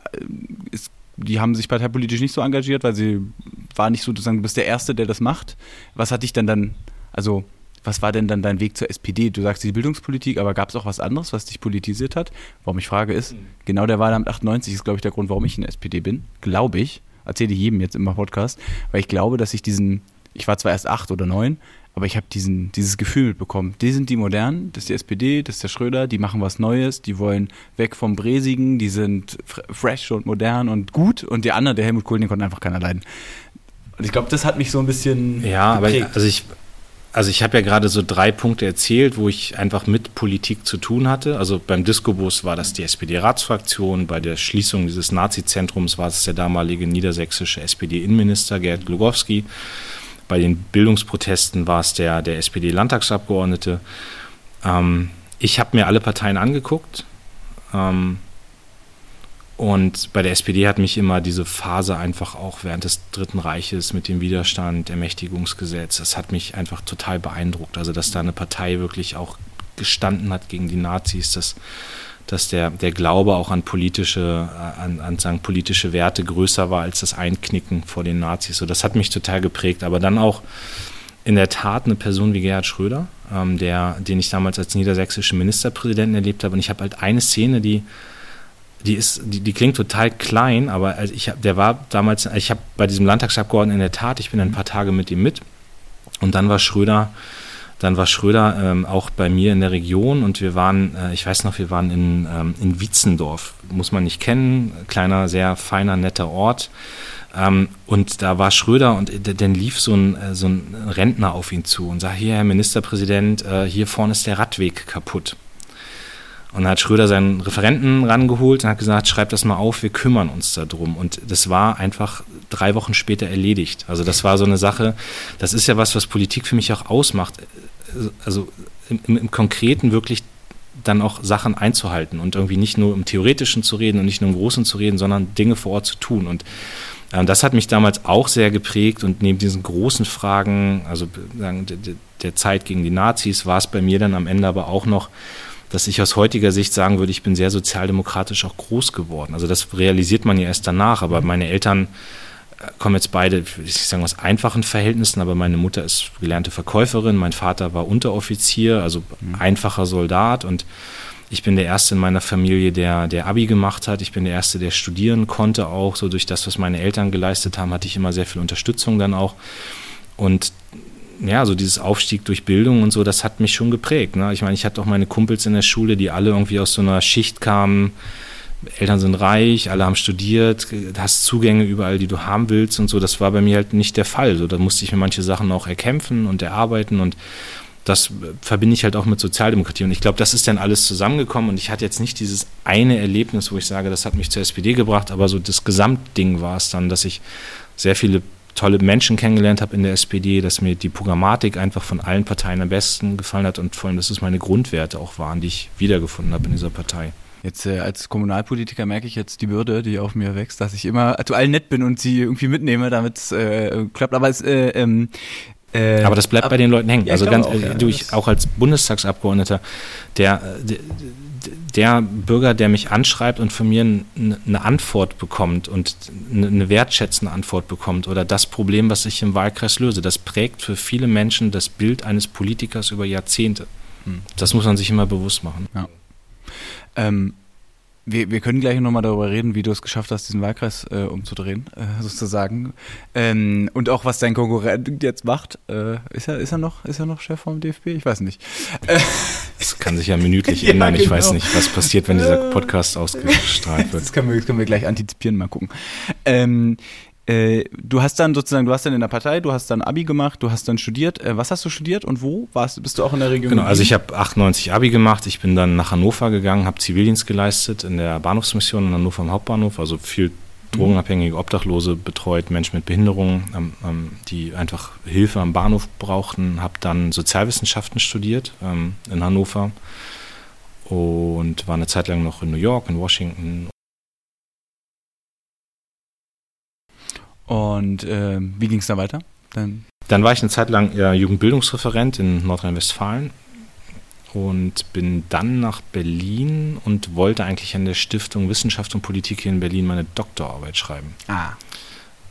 ist, die haben sich parteipolitisch nicht so engagiert, weil sie war nicht so, sozusagen, du bist der Erste, der das macht. Was hat dich dann dann, also was war denn dann dein Weg zur SPD? Du sagst die Bildungspolitik, aber gab es auch was anderes, was dich politisiert hat? Warum ich frage ist, genau der Wahlamt 98 ist, glaube ich, der Grund, warum ich in der SPD bin. Glaube ich. Erzähle ich jedem jetzt immer Podcast, weil ich glaube, dass ich diesen, ich war zwar erst acht oder neun, aber ich habe diesen, dieses Gefühl mitbekommen. Die sind die Modernen, das ist die SPD, das ist der Schröder, die machen was Neues, die wollen weg vom Bräsigen, die sind fr- fresh und modern und gut und der andere, der Helmut Kohl, den konnte einfach keiner leiden. Und ich glaube, das hat mich so ein bisschen Ja, aber geprägt. also ich, also ich habe ja gerade so drei Punkte erzählt, wo ich einfach mit Politik zu tun hatte. Also beim Disco-Bus war das die SPD-Ratsfraktion, bei der Schließung dieses Nazi-Zentrums war es der damalige niedersächsische SPD-Innenminister Gerd Glogowski. Bei den Bildungsprotesten war es der, der SPD-Landtagsabgeordnete. Ähm, ich habe mir alle Parteien angeguckt. Ähm, und bei der SPD hat mich immer diese Phase einfach auch während des Dritten Reiches mit dem Widerstand, Ermächtigungsgesetz, das hat mich einfach total beeindruckt. Also, dass da eine Partei wirklich auch gestanden hat gegen die Nazis, dass, dass der, der Glaube auch an politische, an, an sagen, politische Werte größer war als das Einknicken vor den Nazis. So, das hat mich total geprägt. Aber dann auch in der Tat eine Person wie Gerhard Schröder, ähm, der, den ich damals als niedersächsischen Ministerpräsidenten erlebt habe. Und ich habe halt eine Szene, die, die ist, die, die klingt total klein, aber ich hab, der war damals, ich habe bei diesem Landtagsabgeordneten in der Tat, ich bin ein paar Tage mit ihm mit und dann war Schröder, dann war Schröder ähm, auch bei mir in der Region und wir waren, äh, ich weiß noch, wir waren in, ähm, in Wietzendorf, muss man nicht kennen, kleiner, sehr feiner, netter Ort. Ähm, und da war Schröder und d- dann lief so ein, äh, so ein Rentner auf ihn zu und sagte, hier, Herr Ministerpräsident, äh, hier vorne ist der Radweg kaputt. Und dann hat Schröder seinen Referenten rangeholt und hat gesagt, schreib das mal auf, wir kümmern uns darum. Und das war einfach drei Wochen später erledigt. Also das war so eine Sache, das ist ja was, was Politik für mich auch ausmacht. Also im, im, im Konkreten wirklich dann auch Sachen einzuhalten und irgendwie nicht nur im Theoretischen zu reden und nicht nur im Großen zu reden, sondern Dinge vor Ort zu tun. Und äh, das hat mich damals auch sehr geprägt und neben diesen großen Fragen, also sagen, der, der Zeit gegen die Nazis, war es bei mir dann am Ende aber auch noch, dass ich aus heutiger Sicht sagen würde, ich bin sehr sozialdemokratisch auch groß geworden. Also das realisiert man ja erst danach, aber meine Eltern äh, kommen jetzt beide, ich sagen aus einfachen Verhältnissen, aber meine Mutter ist gelernte Verkäuferin, mein Vater war Unteroffizier, also einfacher Soldat und ich bin der Erste in meiner Familie, der, der Abi gemacht hat. Ich bin der Erste, der studieren konnte auch. So durch das, was meine Eltern geleistet haben, hatte ich immer sehr viel Unterstützung dann auch. Und ja, so dieses Aufstieg durch Bildung und so, das hat mich schon geprägt. Ne? Ich meine, ich hatte auch meine Kumpels in der Schule, die alle irgendwie aus so einer Schicht kamen. Eltern sind reich, alle haben studiert, hast Zugänge überall, die du haben willst und so. Das war bei mir halt nicht der Fall. So, da musste ich mir manche Sachen auch erkämpfen und erarbeiten und das verbinde ich halt auch mit Sozialdemokratie. Und ich glaube, das ist dann alles zusammengekommen und ich hatte jetzt nicht dieses eine Erlebnis, wo ich sage, das hat mich zur SPD gebracht, aber so das Gesamtding war es dann, dass ich sehr viele tolle Menschen kennengelernt habe in der SPD, dass mir die Programmatik einfach von allen Parteien am besten gefallen hat und vor allem, dass es meine Grundwerte auch waren, die ich wiedergefunden habe in dieser Partei. Jetzt äh, als Kommunalpolitiker merke ich jetzt die Bürde, die auf mir wächst, dass ich immer zu allen nett bin und sie irgendwie mitnehme, damit es äh, klappt. Aber es, äh, ähm, äh, aber das bleibt ab, bei den Leuten hängen. Ja, also ganz, auch, ja, du, ich, auch als Bundestagsabgeordneter, der, der, der, Bürger, der mich anschreibt und von mir eine Antwort bekommt und eine wertschätzende Antwort bekommt oder das Problem, was ich im Wahlkreis löse, das prägt für viele Menschen das Bild eines Politikers über Jahrzehnte. Hm. Das muss man sich immer bewusst machen. Ja. Ähm, wir, wir können gleich nochmal darüber reden, wie du es geschafft hast, diesen Wahlkreis äh, umzudrehen, äh, sozusagen. Ähm, und auch was dein Konkurrent jetzt macht. Äh, ist, er, ist, er noch, ist er noch Chef vom DFB? Ich weiß nicht. Das kann sich ja minütlich ja, ändern. Ich weiß genau. nicht, was passiert, wenn dieser Podcast ausgestrahlt wird. Das können wir, das können wir gleich antizipieren, mal gucken. Ähm, äh, du hast dann sozusagen, du hast dann in der Partei, du hast dann Abi gemacht, du hast dann studiert. Äh, was hast du studiert und wo? Warst, bist du auch in der Region? Genau, also ich habe 98 Abi gemacht, ich bin dann nach Hannover gegangen, habe Zivildienst geleistet in der Bahnhofsmission in Hannover am Hauptbahnhof, also viel drogenabhängige Obdachlose betreut, Menschen mit Behinderungen, ähm, ähm, die einfach Hilfe am Bahnhof brauchten, habe dann Sozialwissenschaften studiert ähm, in Hannover und war eine Zeit lang noch in New York, in Washington Und äh, wie ging es da weiter? Dann, Dann war ich eine Zeit lang ja, Jugendbildungsreferent in Nordrhein-Westfalen und bin dann nach Berlin und wollte eigentlich an der Stiftung Wissenschaft und Politik hier in Berlin meine Doktorarbeit schreiben. Ah.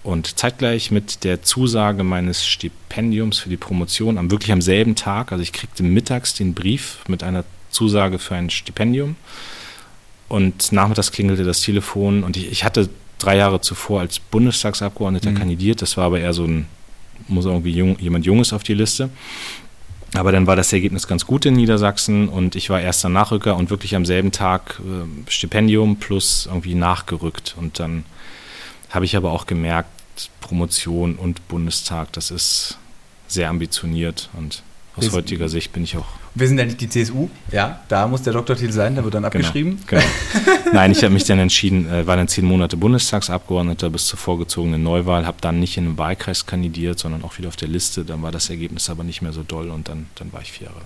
Und zeitgleich mit der Zusage meines Stipendiums für die Promotion, am wirklich am selben Tag, also ich kriegte mittags den Brief mit einer Zusage für ein Stipendium. Und nachmittags klingelte das Telefon und ich, ich hatte drei Jahre zuvor als Bundestagsabgeordneter mhm. kandidiert. Das war aber eher so ein, muss irgendwie jung, jemand Junges auf die Liste. Aber dann war das Ergebnis ganz gut in Niedersachsen und ich war erster Nachrücker und wirklich am selben Tag äh, Stipendium plus irgendwie nachgerückt. Und dann habe ich aber auch gemerkt, Promotion und Bundestag, das ist sehr ambitioniert und aus heutiger Sicht bin ich auch wir sind ja nicht die CSU, ja, da muss der Doktortitel sein, der wird dann genau, abgeschrieben. Genau, genau. Nein, ich habe mich dann entschieden, äh, war dann zehn Monate Bundestagsabgeordneter bis zur vorgezogenen Neuwahl, habe dann nicht in einem Wahlkreis kandidiert, sondern auch wieder auf der Liste. Dann war das Ergebnis aber nicht mehr so doll und dann, dann war ich vier Jahre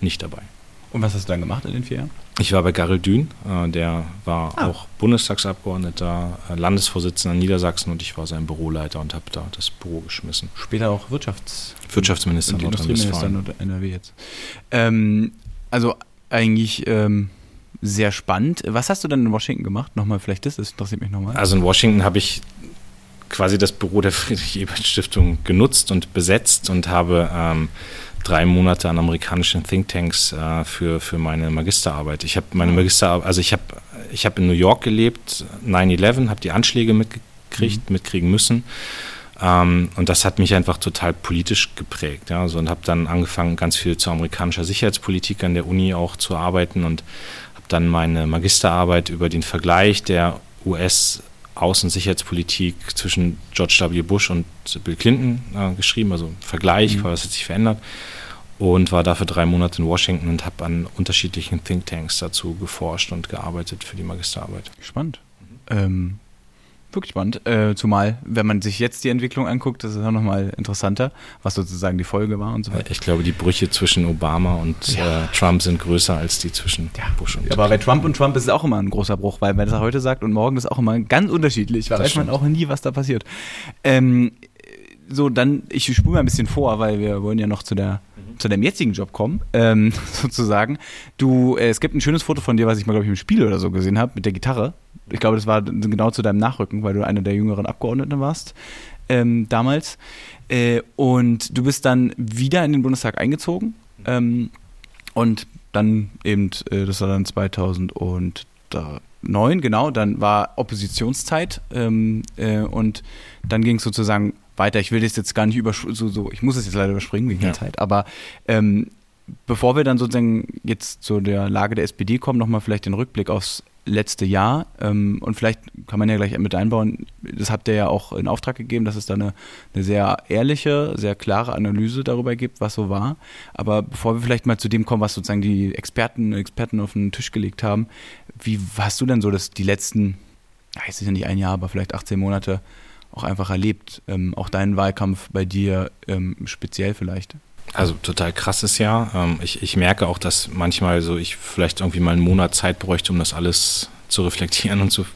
nicht dabei. Und was hast du dann gemacht in den vier Jahren? Ich war bei Garel Dün, äh, der war ah. auch Bundestagsabgeordneter, äh, Landesvorsitzender in Niedersachsen und ich war sein Büroleiter und habe da das Büro geschmissen. Später auch Wirtschafts Wirtschaftsminister und Industrieminister NRW jetzt. Ähm, also eigentlich ähm, sehr spannend. Was hast du dann in Washington gemacht? Nochmal, vielleicht das, das interessiert mich nochmal. Also in Washington habe ich quasi das Büro der Friedrich-Ebert-Stiftung genutzt und besetzt und habe ähm, drei Monate an amerikanischen Thinktanks äh, für, für meine Magisterarbeit. Ich habe meine Magisterarbeit, also ich habe ich hab in New York gelebt, 9-11, habe die Anschläge mitgekriegt, mhm. mitkriegen müssen. Ähm, und das hat mich einfach total politisch geprägt. Ja, so, und habe dann angefangen, ganz viel zu amerikanischer Sicherheitspolitik an der Uni auch zu arbeiten und habe dann meine Magisterarbeit über den Vergleich der US- Außensicherheitspolitik zwischen George W. Bush und Bill Clinton äh, geschrieben, also Vergleich, mhm. was hat sich verändert und war dafür drei Monate in Washington und habe an unterschiedlichen Thinktanks dazu geforscht und gearbeitet für die Magisterarbeit. Spannend. Mhm. Ähm, wirklich spannend. Äh, zumal, wenn man sich jetzt die Entwicklung anguckt, das ist auch nochmal interessanter, was sozusagen die Folge war und so weiter. Ich glaube, die Brüche zwischen Obama und ja. äh, Trump sind größer als die zwischen ja. Bush und Aber bei Trump und Trump ist es auch immer ein großer Bruch, weil wenn er heute sagt und morgen ist auch immer ganz unterschiedlich. Da weiß man auch nie, was da passiert. Ähm, so, dann, ich spule mal ein bisschen vor, weil wir wollen ja noch zu der. Zu deinem jetzigen Job kommen, ähm, sozusagen. Du, äh, es gibt ein schönes Foto von dir, was ich mal, glaube ich, im Spiel oder so gesehen habe, mit der Gitarre. Ich glaube, das war genau zu deinem Nachrücken, weil du einer der jüngeren Abgeordneten warst ähm, damals. Äh, und du bist dann wieder in den Bundestag eingezogen. Ähm, und dann eben, äh, das war dann 2009, genau, dann war Oppositionszeit ähm, äh, und dann ging es sozusagen weiter. Ich will das jetzt gar nicht über so, so ich muss es jetzt leider überspringen wegen Ja. der Zeit, aber ähm, bevor wir dann sozusagen jetzt zu der Lage der SPD kommen, nochmal vielleicht den Rückblick aufs letzte Jahr ähm, und vielleicht kann man ja gleich mit einbauen, das habt ihr ja auch in Auftrag gegeben, dass es da eine, eine sehr ehrliche, sehr klare Analyse darüber gibt, was so war. Aber bevor wir vielleicht mal zu dem kommen, was sozusagen die Experten und Experten auf den Tisch gelegt haben, wie hast du denn so das, die letzten, ist ja nicht ein Jahr, aber vielleicht 18 Monate auch einfach erlebt? Ähm, auch deinen Wahlkampf bei dir ähm, speziell vielleicht? Also total krasses Jahr. Ähm, ich, ich merke auch, dass manchmal so ich vielleicht irgendwie mal einen Monat Zeit bräuchte, um das alles zu reflektieren und zu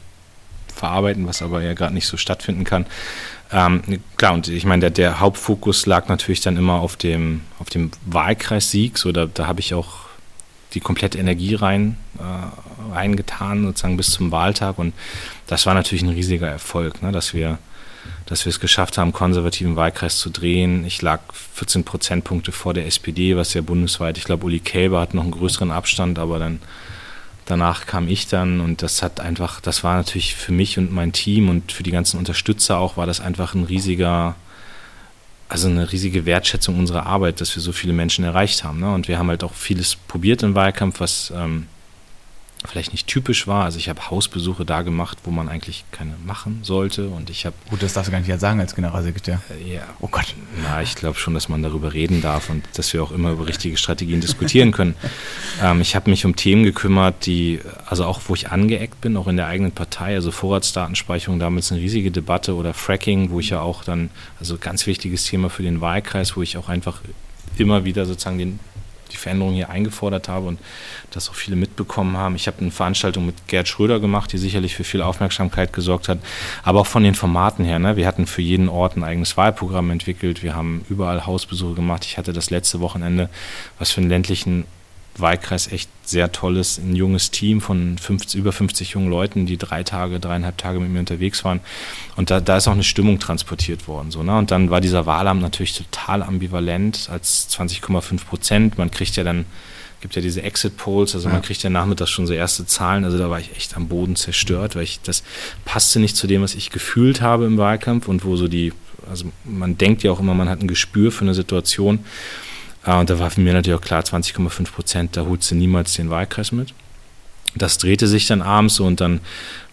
verarbeiten, was aber ja gerade nicht so stattfinden kann. Ähm, klar, und ich meine, der, der Hauptfokus lag natürlich dann immer auf dem, auf dem Wahlkreissieg. So, da, da habe ich auch die komplette Energie rein, äh, reingetan, sozusagen bis zum Wahltag. Und das war natürlich ein riesiger Erfolg, ne, dass wir dass wir es geschafft haben, konservativen Wahlkreis zu drehen. Ich lag 14 Prozentpunkte vor der SPD, was ja bundesweit, ich glaube, Uli Kälber hat noch einen größeren Abstand, aber dann danach kam ich dann und das hat einfach, das war natürlich für mich und mein Team und für die ganzen Unterstützer auch, war das einfach ein riesiger, also eine riesige Wertschätzung unserer Arbeit, dass wir so viele Menschen erreicht haben. Ne? Und wir haben halt auch vieles probiert im Wahlkampf, was ähm, vielleicht nicht typisch war. Also ich habe Hausbesuche da gemacht, wo man eigentlich keine machen sollte. Und ich habe Gut, das darfst du gar nicht jetzt sagen als Generalsekretär. äh, ja, Oh Gott. na, ich glaube schon, dass man darüber reden darf und dass wir auch immer über richtige Strategien diskutieren können. Ähm, ich habe mich um Themen gekümmert, die, also auch wo ich angeeckt bin, auch in der eigenen Partei, also Vorratsdatenspeicherung, damals eine riesige Debatte oder Fracking, wo ich ja auch dann, also ganz wichtiges Thema für den Wahlkreis, wo ich auch einfach immer wieder sozusagen den, die Veränderung hier eingefordert habe und das auch viele mitbekommen haben. Ich habe eine Veranstaltung mit Gerd Schröder gemacht, die sicherlich für viel Aufmerksamkeit gesorgt hat, aber auch von den Formaten her. Ne? Wir hatten für jeden Ort ein eigenes Wahlprogramm entwickelt, wir haben überall Hausbesuche gemacht. Ich hatte das letzte Wochenende, was für einen ländlichen Wahlkreis echt sehr tolles, ein junges Team von 50, über 50 jungen Leuten, die drei Tage, dreieinhalb Tage mit mir unterwegs waren. Und da, da ist auch eine Stimmung transportiert worden. So, ne? Und dann war dieser Wahlamt natürlich total ambivalent als 20,5 Prozent. Man kriegt ja dann, gibt ja diese Exit Polls, also man kriegt ja nachmittags schon so erste Zahlen. Also da war ich echt am Boden zerstört, weil ich das passte nicht zu dem, was ich gefühlt habe im Wahlkampf und wo so die, also man denkt ja auch immer, man hat ein Gespür für eine Situation. Ah, Und da war für mir natürlich auch klar, 20,5 Prozent, da holst du niemals den Wahlkreis mit. Das drehte sich dann abends und dann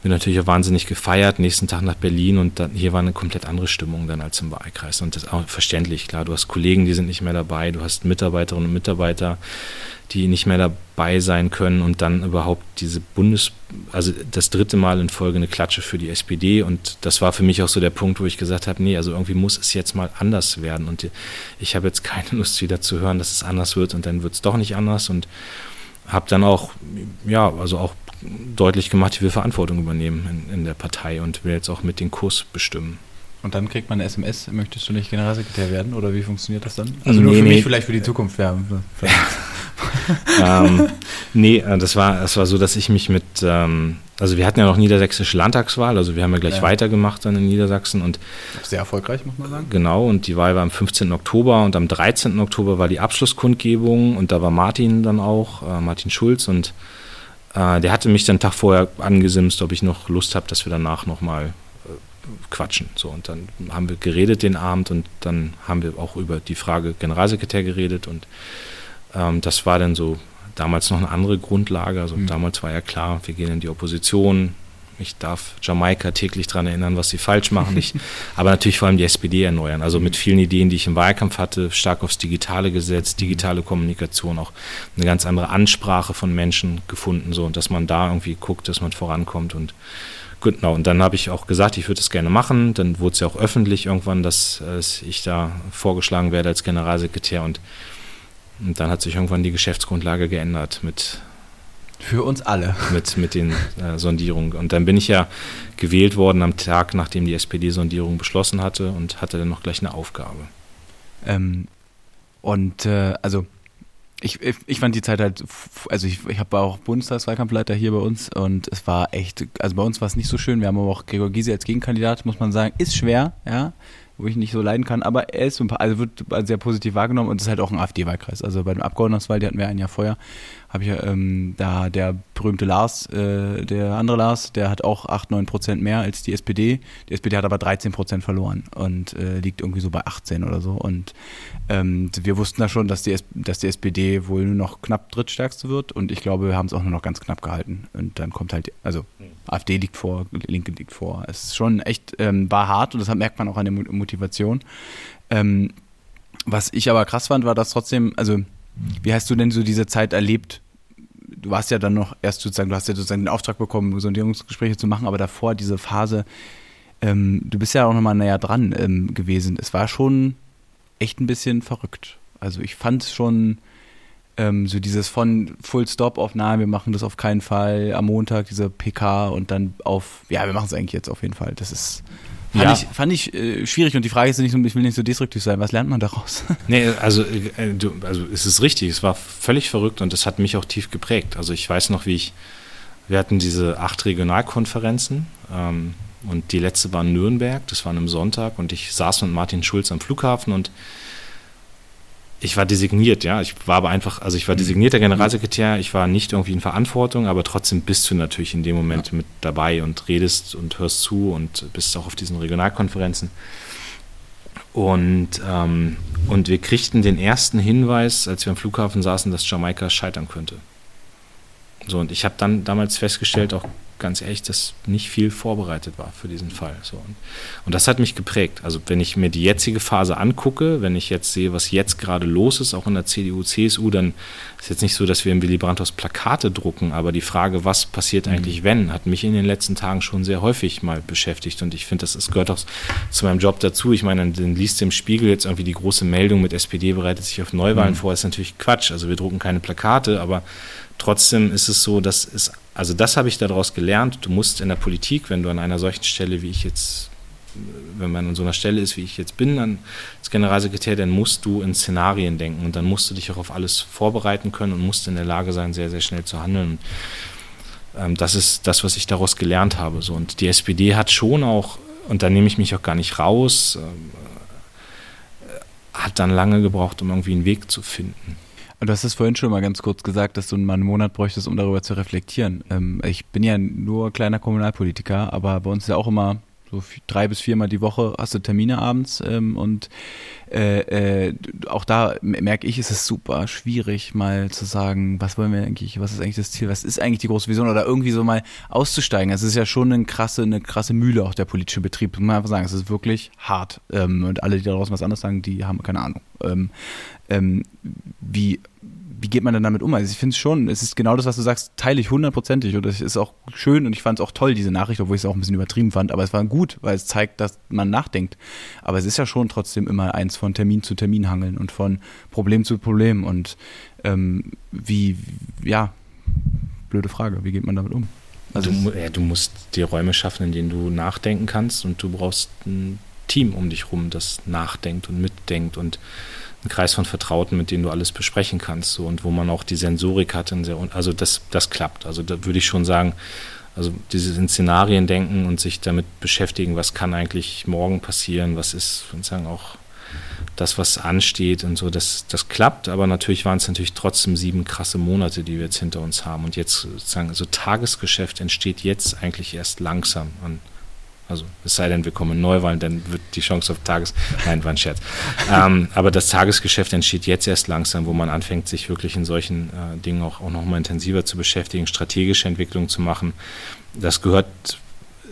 bin natürlich auch wahnsinnig gefeiert, nächsten Tag nach Berlin und dann, hier war eine komplett andere Stimmung dann als im Wahlkreis. Und das ist auch verständlich, klar, du hast Kollegen, die sind nicht mehr dabei, du hast Mitarbeiterinnen und Mitarbeiter, die nicht mehr dabei sein können und dann überhaupt diese Bundes, also das dritte Mal in Folge eine Klatsche für die SPD und das war für mich auch so der Punkt, wo ich gesagt habe, nee, also irgendwie muss es jetzt mal anders werden. Und ich habe jetzt keine Lust wieder zu hören, dass es anders wird und dann wird es doch nicht anders. Und habe dann auch, ja, also auch deutlich gemacht, ich will Verantwortung übernehmen in, in der Partei und will jetzt auch mit den Kurs bestimmen. Und dann kriegt man eine SMS, möchtest du nicht Generalsekretär werden oder wie funktioniert das dann? Also nur Nee, für nee. mich vielleicht für die Zukunft. Ja, vielleicht. ähm, nee, äh, das war, das war so, dass ich mich mit, ähm, also wir hatten ja noch niedersächsische Landtagswahl, also wir haben ja gleich Ja. weitergemacht dann in Niedersachsen und Sehr erfolgreich, muss man sagen. genau, und die Wahl war am 15. Oktober und am 13. Oktober war die Abschlusskundgebung und da war Martin dann auch, äh, Martin Schulz und äh, der hatte mich dann einen Tag vorher angesimst, ob ich noch Lust habe, dass wir danach nochmal äh, quatschen. So, und dann haben wir geredet den Abend und dann haben wir auch über die Frage Generalsekretär geredet und ähm, das war dann so damals noch eine andere Grundlage. Also Mhm. damals war ja klar, wir gehen in die Opposition. Ich darf Jamaika täglich daran erinnern, was sie falsch machen. Ich, aber natürlich vor allem die SPD erneuern. Also mit vielen Ideen, die ich im Wahlkampf hatte, stark aufs Digitale gesetzt, digitale Kommunikation, auch eine ganz andere Ansprache von Menschen gefunden. So, und dass man da irgendwie guckt, dass man vorankommt. Und genau, und dann habe ich auch gesagt, ich würde es gerne machen. Dann wurde es ja auch öffentlich irgendwann, dass äh, ich da vorgeschlagen werde als Generalsekretär. Und und dann hat sich irgendwann die Geschäftsgrundlage geändert mit, Für uns alle. mit, mit den äh, Sondierungen. Und dann bin ich ja gewählt worden am Tag, nachdem die SPD Sondierung beschlossen hatte und hatte dann noch gleich eine Aufgabe. Ähm, und äh, also ich, ich, ich fand die Zeit halt, also ich, ich habe auch Bundestagswahlkampfleiter hier bei uns und es war echt, also bei uns war es nicht so schön. Wir haben aber auch Gregor Gysi als Gegenkandidat, muss man sagen, ist schwer, ja. Wo ich nicht so leiden kann. Aber er ist also wird sehr positiv wahrgenommen und ist halt auch ein AfD-Wahlkreis. Also bei dem Abgeordnetenwahl, die hatten wir ein Jahr vorher, habe ich ähm, da der berühmte Lars, äh, der andere Lars, der hat auch 8, 9 Prozent mehr als die SPD. Die SPD hat aber 13 Prozent verloren und äh, liegt irgendwie so bei 18 oder so. Und ähm, wir wussten da schon, dass die, dass die SPD wohl nur noch knapp drittstärkste wird und ich glaube, wir haben es auch nur noch ganz knapp gehalten. Und dann kommt halt, also AfD liegt vor, Linke liegt vor. Es ist schon echt, ähm, war hart und das merkt man auch an der Motivation. Ähm, was ich aber krass fand, war, dass trotzdem, also wie hast du denn so diese Zeit erlebt, du warst ja dann noch erst sozusagen, du hast ja sozusagen den Auftrag bekommen, Sondierungsgespräche zu machen, aber davor diese Phase, ähm, du bist ja auch nochmal näher dran ähm, gewesen. Es war schon echt ein bisschen verrückt. Also ich fand es schon ähm, so dieses von Full Stop auf nein, wir machen das auf keinen Fall am Montag, diese PK und dann auf, ja, wir machen es eigentlich jetzt auf jeden Fall. Das ist Fand Ja. ich, fand ich äh, schwierig und die Frage ist nicht so, ich will nicht so destruktiv sein, was lernt man daraus? Nee, also, äh, du, also es ist richtig, es war völlig verrückt und es hat mich auch tief geprägt. Also ich weiß noch, wie ich, wir hatten diese acht Regionalkonferenzen ähm, und die letzte war in Nürnberg, das war an einem Sonntag und ich saß mit Martin Schulz am Flughafen und ich war designiert, ja. Ich war aber einfach, also ich war designierter Generalsekretär, ich war nicht irgendwie in Verantwortung, aber trotzdem bist du natürlich in dem Moment mit dabei und redest und hörst zu und bist auch auf diesen Regionalkonferenzen. Und, ähm, und wir kriegten den ersten Hinweis, als wir am Flughafen saßen, dass Jamaika scheitern könnte. So, und ich habe dann damals festgestellt, auch ganz ehrlich, dass nicht viel vorbereitet war für diesen Fall. So. Und, das hat mich geprägt. Also wenn ich mir die jetzige Phase angucke, wenn ich jetzt sehe, was jetzt gerade los ist, auch in der CDU, CSU, dann ist jetzt nicht so, dass wir im Willy Brandt Plakate drucken, aber die Frage, was passiert eigentlich, wenn, hat mich in den letzten Tagen schon sehr häufig mal beschäftigt. Und ich finde, das ist, gehört auch zu meinem Job dazu. Ich meine, dann liest im Spiegel jetzt irgendwie die große Meldung mit SPD bereitet sich auf Neuwahlen vor, ist natürlich Quatsch. Also wir drucken keine Plakate, aber trotzdem ist es so, dass es, also das habe ich daraus gelernt. Du musst in der Politik, wenn du an einer solchen Stelle, wie ich jetzt, wenn man an so einer Stelle ist, wie ich jetzt bin, dann als Generalsekretär, dann musst du in Szenarien denken und dann musst du dich auch auf alles vorbereiten können und musst in der Lage sein, sehr, sehr schnell zu handeln. Ähm, das ist das, was ich daraus gelernt habe. So. Und die SPD hat schon auch, und da nehme ich mich auch gar nicht raus, ähm, äh, hat dann lange gebraucht, um irgendwie einen Weg zu finden. Und du hast es vorhin schon mal ganz kurz gesagt, dass du mal einen Monat bräuchtest, um darüber zu reflektieren. Ähm, ich bin ja nur kleiner Kommunalpolitiker, aber bei uns ist ja auch immer so drei bis viermal die Woche hast du Termine abends ähm, und äh, äh, auch da merke ich, ist es super schwierig, mal zu sagen, was wollen wir eigentlich, was ist eigentlich das Ziel, was ist eigentlich die große Vision oder irgendwie so mal auszusteigen. Es ist ja schon eine krasse, eine krasse Mühle, auch der politische Betrieb, muss man einfach sagen, es ist wirklich hart. Ähm, und alle, die da draußen was anderes sagen, die haben keine Ahnung. Ähm, ähm, wie, wie geht man denn damit um? Also ich finde es schon, es ist genau das, was du sagst, teile ich hundertprozentig und es ist auch schön und ich fand es auch toll, diese Nachricht, obwohl ich es auch ein bisschen übertrieben fand, aber es war gut, weil es zeigt, dass man nachdenkt. Aber es ist ja schon trotzdem immer eins von Termin zu Termin hangeln und von Problem zu Problem und ähm, wie, ja, blöde Frage, wie geht man damit um? Also du, ja, du musst dir Räume schaffen, in denen du nachdenken kannst und du brauchst ein Team um dich rum, das nachdenkt und mitdenkt und einen Kreis von Vertrauten, mit denen du alles besprechen kannst so, und wo man auch die Sensorik hat. Sehr, also das, das klappt. Also da würde ich schon sagen, also dieses in Szenarien denken und sich damit beschäftigen, was kann eigentlich morgen passieren, was ist sozusagen auch das, was ansteht und so, das, das klappt, aber natürlich waren es natürlich trotzdem sieben krasse Monate, die wir jetzt hinter uns haben. Und jetzt sozusagen, also Tagesgeschäft entsteht jetzt eigentlich erst langsam. Und also es sei denn, wir kommen Neuwahlen, dann wird die Chance auf Tages... Nein, war ein Scherz. ähm, aber das Tagesgeschäft entsteht jetzt erst langsam, wo man anfängt, sich wirklich in solchen äh, Dingen auch, auch nochmal intensiver zu beschäftigen, strategische Entwicklung zu machen. Das gehört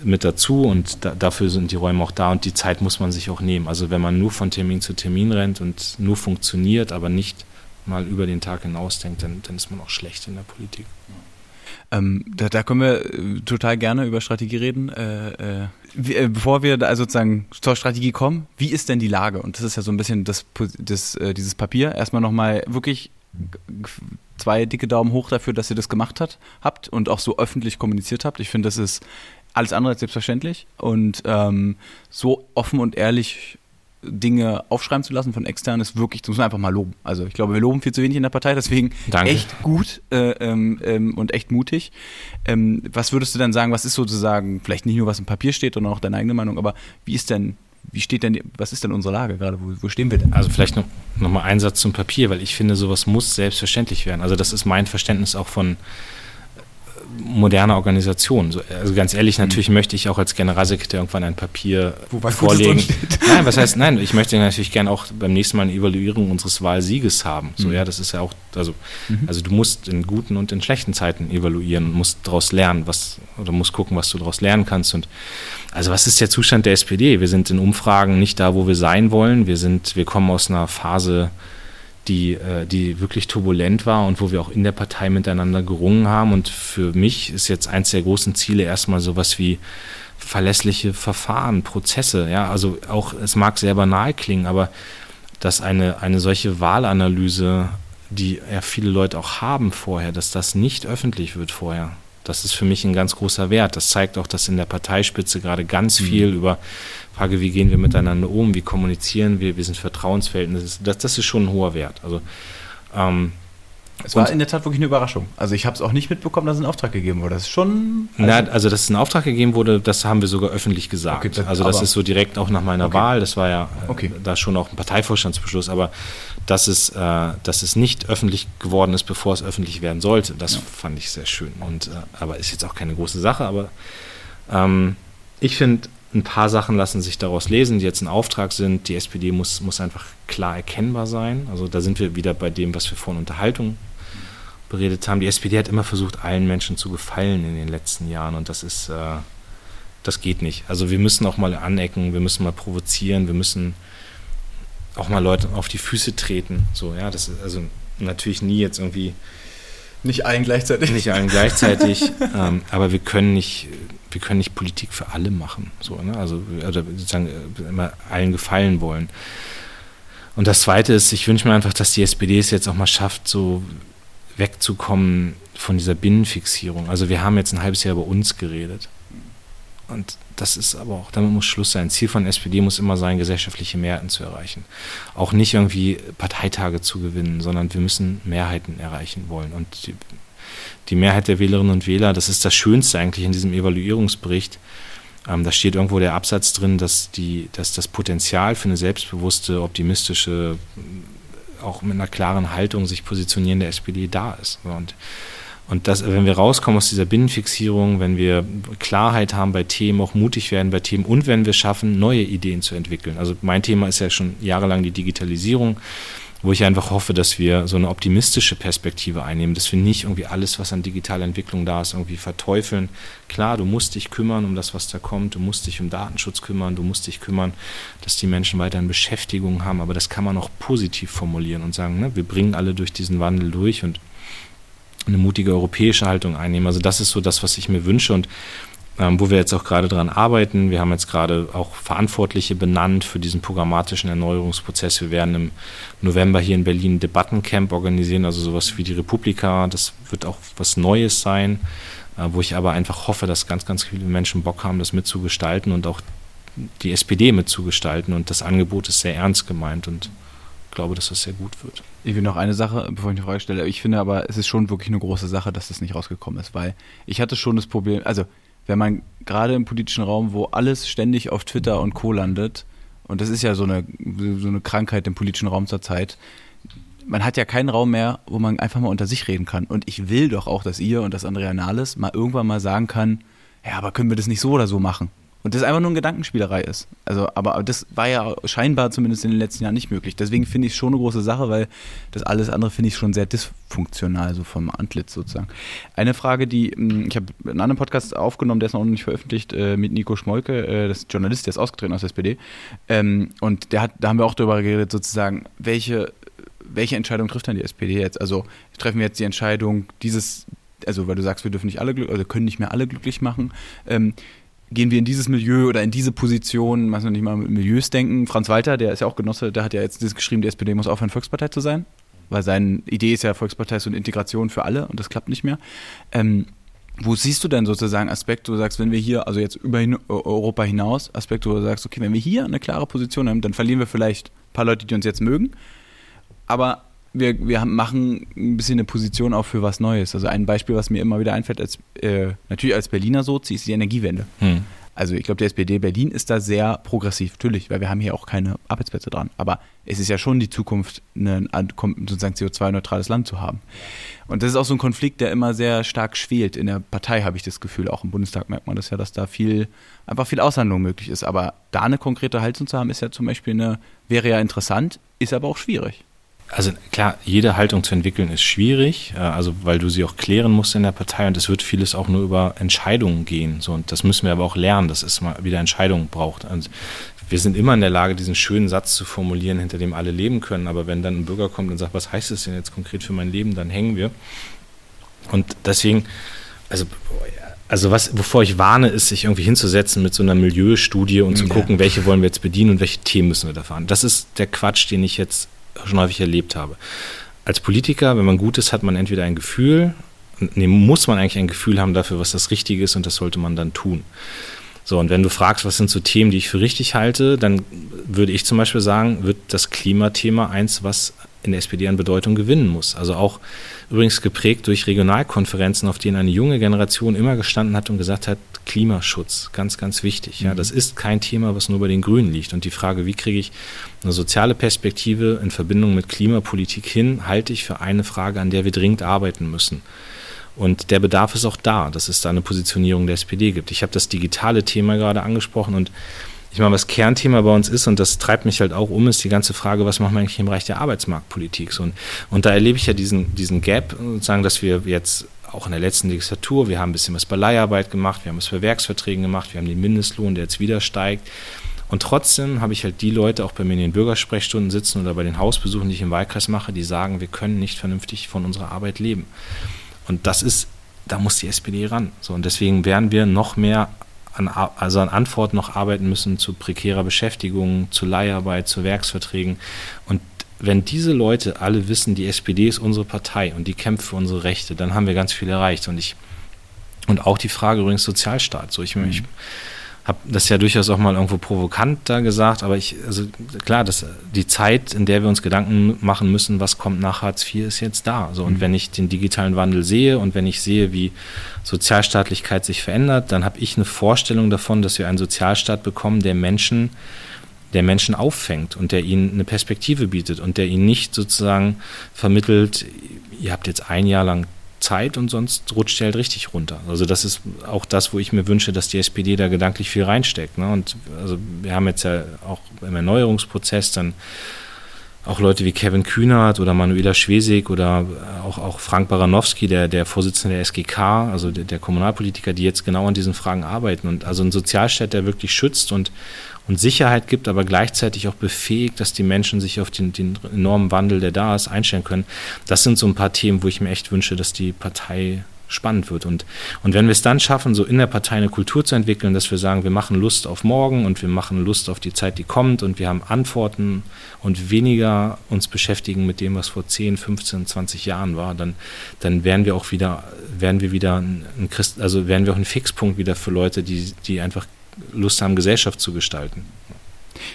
mit dazu und da, dafür sind die Räume auch da und die Zeit muss man sich auch nehmen. Also wenn man nur von Termin zu Termin rennt und nur funktioniert, aber nicht mal über den Tag hinaus denkt, dann, dann ist man auch schlecht in der Politik. Ähm, da, da können wir äh, total gerne über Strategie reden. Äh, äh, bevor wir da also sozusagen zur Strategie kommen, wie ist denn die Lage? Und das ist ja so ein bisschen das, das, äh, dieses Papier. Erstmal nochmal wirklich zwei dicke Daumen hoch dafür, dass ihr das gemacht hat, habt und auch so öffentlich kommuniziert habt. Ich finde, das ist alles andere als selbstverständlich. Und ähm, so offen und ehrlich Dinge aufschreiben zu lassen von extern ist wirklich, das muss man einfach mal loben. Also ich glaube, wir loben viel zu wenig in der Partei, deswegen Danke. echt gut äh, ähm, ähm, und echt mutig. Ähm, was würdest du denn sagen, was ist sozusagen, vielleicht nicht nur was im Papier steht, sondern auch deine eigene Meinung, aber wie ist denn, wie steht denn, was ist denn unsere Lage gerade? Wo, wo stehen wir denn? Also vielleicht noch, noch mal ein Satz zum Papier, weil ich finde, sowas muss selbstverständlich werden. Also das ist mein Verständnis auch von moderne Organisation. So, also ganz ehrlich, Mhm. natürlich möchte ich auch als Generalsekretär irgendwann ein Papier Wo was Gutes vorlegen. Nein, was heißt, nein, ich möchte natürlich gerne auch beim nächsten Mal eine Evaluierung unseres Wahlsieges haben. So, Mhm. ja, das ist ja auch, also, also du musst in guten und in schlechten Zeiten evaluieren und musst daraus lernen, was, oder musst gucken, was du daraus lernen kannst. Und also was ist der Zustand der SPD? Wir sind in Umfragen nicht da, wo wir sein wollen. Wir sind, wir kommen aus einer Phase, die, äh, die wirklich turbulent war und wo wir auch in der Partei miteinander gerungen haben. Und für mich ist jetzt eins der großen Ziele erstmal sowas wie verlässliche Verfahren, Prozesse. Ja, also auch, es mag sehr banal klingen, aber dass eine, eine solche Wahlanalyse, die ja viele Leute auch haben vorher, dass das nicht öffentlich wird vorher. Das ist für mich ein ganz großer Wert. Das zeigt auch, dass in der Parteispitze gerade ganz viel über Frage, wie gehen wir miteinander um, wie kommunizieren wir, wie sind Vertrauensverhältnisse. Das, das ist schon ein hoher Wert. Also ähm, Es war in der Tat wirklich eine Überraschung. Also ich habe es auch nicht mitbekommen, dass ein Auftrag gegeben wurde. Das ist schon. Na, also, dass es einen Auftrag gegeben wurde, das haben wir sogar öffentlich gesagt. Okay, also das ist so direkt auch nach meiner Okay. Wahl, das war ja äh, Okay. da schon auch ein Parteivorstandsbeschluss, aber dass es, äh, dass es nicht öffentlich geworden ist, bevor es öffentlich werden sollte, das fand ich sehr schön. Und, äh, aber ist jetzt auch keine große Sache, aber ähm, ich finde, ein paar Sachen lassen sich daraus lesen, die jetzt ein Auftrag sind. Die SPD muss, muss einfach klar erkennbar sein. Also da sind wir wieder bei dem, was wir vorhin Unterhaltung beredet haben. Die SPD hat immer versucht, allen Menschen zu gefallen in den letzten Jahren und das ist, äh, das geht nicht. Also wir müssen auch mal anecken, wir müssen mal provozieren, wir müssen auch mal Leute auf die Füße treten. So, ja, das ist also natürlich nie jetzt irgendwie Nicht allen gleichzeitig. nicht allen gleichzeitig, ähm, aber wir können nicht, wir können nicht Politik für alle machen. So, ne? Also oder sozusagen äh, immer allen gefallen wollen. Und das Zweite ist, ich wünsche mir einfach, dass die SPD es jetzt auch mal schafft, so wegzukommen von dieser Binnenfixierung. Also wir haben jetzt ein halbes Jahr über uns geredet. Und das ist aber auch, damit muss Schluss sein. Ziel von SPD muss immer sein, gesellschaftliche Mehrheiten zu erreichen. Auch nicht irgendwie Parteitage zu gewinnen, sondern wir müssen Mehrheiten erreichen wollen. Und die, die Mehrheit der Wählerinnen und Wähler, das ist das Schönste eigentlich in diesem Evaluierungsbericht. Ähm, da steht irgendwo der Absatz drin, dass, die, dass das Potenzial für eine selbstbewusste, optimistische, auch mit einer klaren Haltung sich positionierende SPD da ist. Und und das, wenn wir rauskommen aus dieser Binnenfixierung, wenn wir Klarheit haben bei Themen, auch mutig werden bei Themen und wenn wir schaffen, neue Ideen zu entwickeln. Also mein Thema ist ja schon jahrelang die Digitalisierung, wo ich einfach hoffe, dass wir so eine optimistische Perspektive einnehmen, dass wir nicht irgendwie alles, was an digitaler Entwicklung da ist, irgendwie verteufeln. Klar, du musst dich kümmern um das, was da kommt, du musst dich um Datenschutz kümmern, du musst dich kümmern, dass die Menschen weiterhin Beschäftigung haben, aber das kann man auch positiv formulieren und sagen, ne, wir bringen alle durch diesen Wandel durch und eine mutige europäische Haltung einnehmen. Also das ist so das, was ich mir wünsche und ähm, wo wir jetzt auch gerade dran arbeiten. Wir haben jetzt gerade auch Verantwortliche benannt für diesen programmatischen Erneuerungsprozess. Wir werden im November hier in Berlin ein Debattencamp organisieren, also sowas wie die Republika. Das wird auch was Neues sein, äh, wo ich aber einfach hoffe, dass ganz, ganz viele Menschen Bock haben, das mitzugestalten und auch die SPD mitzugestalten. Und das Angebot ist sehr ernst gemeint und ich glaube, dass das sehr gut wird. Ich will noch eine Sache, bevor ich eine Frage stelle. Ich finde aber, es ist schon wirklich eine große Sache, dass das nicht rausgekommen ist, weil ich hatte schon das Problem, also wenn man gerade im politischen Raum, wo alles ständig auf Twitter und Co. landet, und das ist ja so eine, so eine Krankheit im politischen Raum zurzeit, man hat ja keinen Raum mehr, wo man einfach mal unter sich reden kann. Und ich will doch auch, dass ihr und das Andrea Nahles mal irgendwann mal sagen kann, ja, aber können wir das nicht so oder so machen? Und das einfach nur eine Gedankenspielerei ist. Also, aber das war ja scheinbar zumindest in den letzten Jahren nicht möglich. Deswegen finde ich es schon eine große Sache, weil das alles andere finde ich schon sehr dysfunktional, so vom Antlitz sozusagen. Eine Frage, die, mh, ich habe einen anderen Podcast aufgenommen, der ist noch nicht veröffentlicht, äh, mit Nico Schmolke, äh, das ist Journalist, der ist ausgetreten aus der SPD. Ähm, und der hat, da haben wir auch darüber geredet, sozusagen, welche, welche Entscheidung trifft dann die SPD jetzt? Also treffen wir jetzt die Entscheidung, dieses, also weil du sagst, wir dürfen nicht alle, glück- also können nicht mehr alle glücklich machen. Ähm, gehen wir in dieses Milieu oder in diese Position, muss man nicht mal mit Milieus denken. Franz Walter, der ist ja auch Genosse, der hat ja jetzt geschrieben, die SPD muss aufhören, Volkspartei zu sein, weil seine Idee ist ja, Volkspartei ist so eine Integration für alle und das klappt nicht mehr. Ähm, wo siehst du denn sozusagen Aspekte, wo du sagst, wenn wir hier, also jetzt über Europa hinaus, Aspekte, wo du sagst, okay, wenn wir hier eine klare Position haben, dann verlieren wir vielleicht ein paar Leute, die uns jetzt mögen, aber wir, wir machen ein bisschen eine Position auch für was Neues. Also ein Beispiel, was mir immer wieder einfällt, als, äh, natürlich als Berliner Sozi, ist die Energiewende. Hm. Also ich glaube, die SPD Berlin ist da sehr progressiv, natürlich, weil wir haben hier auch keine Arbeitsplätze dran. Aber es ist ja schon die Zukunft, ein sozusagen CO2-neutrales Land zu haben. Und das ist auch so ein Konflikt, der immer sehr stark schwelt. In der Partei habe ich das Gefühl, auch im Bundestag merkt man das ja, dass da viel, einfach viel Aushandlung möglich ist. Aber da eine konkrete Haltung zu haben, ist ja zum Beispiel eine, wäre ja interessant, ist aber auch schwierig. Also klar, jede Haltung zu entwickeln ist schwierig, äh, also weil du sie auch klären musst in der Partei und es wird vieles auch nur über Entscheidungen gehen. So, und das müssen wir aber auch lernen, dass es mal wieder Entscheidungen braucht. Also wir sind immer in der Lage, diesen schönen Satz zu formulieren, hinter dem alle leben können. Aber wenn dann ein Bürger kommt und sagt, was heißt das denn jetzt konkret für mein Leben, dann hängen wir. Und deswegen, also also was, wovor ich warne, ist, sich irgendwie hinzusetzen mit so einer Milieustudie und zu ja. gucken, welche wollen wir jetzt bedienen und welche Themen müssen wir da fahren. Das ist der Quatsch, den ich jetzt schon häufig erlebt habe. Als Politiker, wenn man gut ist, hat man entweder ein Gefühl, nee, muss man eigentlich ein Gefühl haben dafür, was das Richtige ist und das sollte man dann tun. So, und wenn du fragst, was sind so Themen, die ich für richtig halte, dann würde ich zum Beispiel sagen, wird das Klimathema eins, was in der SPD an Bedeutung gewinnen muss. Also auch übrigens geprägt durch Regionalkonferenzen, auf denen eine junge Generation immer gestanden hat und gesagt hat, Klimaschutz, ganz, ganz wichtig. Ja, mhm. das ist kein Thema, was nur bei den Grünen liegt. Und die Frage, wie kriege ich eine soziale Perspektive in Verbindung mit Klimapolitik hin, halte ich für eine Frage, an der wir dringend arbeiten müssen. Und der Bedarf ist auch da, dass es da eine Positionierung der SPD gibt. Ich habe das digitale Thema gerade angesprochen und ich meine, was Kernthema bei uns ist, und das treibt mich halt auch um, ist die ganze Frage, was machen wir eigentlich im Bereich der Arbeitsmarktpolitik? Und, und da erlebe ich ja diesen, diesen Gap, sozusagen, dass wir jetzt auch in der letzten Legislatur, wir haben ein bisschen was bei Leiharbeit gemacht, wir haben es bei Werksverträgen gemacht, wir haben den Mindestlohn, der jetzt wieder steigt. Und trotzdem habe ich halt die Leute auch bei mir in den Bürgersprechstunden sitzen oder bei den Hausbesuchen, die ich im Wahlkreis mache, die sagen, wir können nicht vernünftig von unserer Arbeit leben. Und das ist, da muss die SPD ran. So, und deswegen werden wir noch mehr an, also an Antworten noch arbeiten müssen zu prekärer Beschäftigung, zu Leiharbeit, zu Werksverträgen. Und wenn diese Leute alle wissen, die SPD ist unsere Partei und die kämpft für unsere Rechte, dann haben wir ganz viel erreicht. Und ich und auch die Frage übrigens Sozialstaat. So, ich, mhm. ich habe das ja durchaus auch mal irgendwo provokant da gesagt, aber ich, also klar, das, die Zeit, in der wir uns Gedanken machen müssen, was kommt nach Hartz IV, ist jetzt da. So, und mhm. wenn ich den digitalen Wandel sehe und wenn ich sehe, wie Sozialstaatlichkeit sich verändert, dann habe ich eine Vorstellung davon, dass wir einen Sozialstaat bekommen, der Menschen, der Menschen auffängt und der ihnen eine Perspektive bietet und der ihnen nicht sozusagen vermittelt, ihr habt jetzt ein Jahr lang Zeit und sonst rutscht er halt richtig runter. Also das ist auch das, wo ich mir wünsche, dass die SPD da gedanklich viel reinsteckt. Ne? Und also wir haben jetzt ja auch im Erneuerungsprozess dann auch Leute wie Kevin Kühnert oder Manuela Schwesig oder auch, auch Frank Baranowski, der, der Vorsitzende der SGK, also der, der Kommunalpolitiker, die jetzt genau an diesen Fragen arbeiten. Und also ein Sozialstaat, der wirklich schützt und, und Sicherheit gibt, aber gleichzeitig auch befähigt, dass die Menschen sich auf den, den enormen Wandel, der da ist, einstellen können. Das sind so ein paar Themen, wo ich mir echt wünsche, dass die Partei spannend wird. Und, und wenn wir es dann schaffen, so in der Partei eine Kultur zu entwickeln, dass wir sagen, wir machen Lust auf morgen und wir machen Lust auf die Zeit, die kommt und wir haben Antworten und weniger uns beschäftigen mit dem, was vor 10, 15, 20 Jahren war, dann, dann werden wir auch wieder, werden wir wieder ein Christ, also werden wir auch ein Fixpunkt wieder für Leute, die, die einfach Lust haben, Gesellschaft zu gestalten.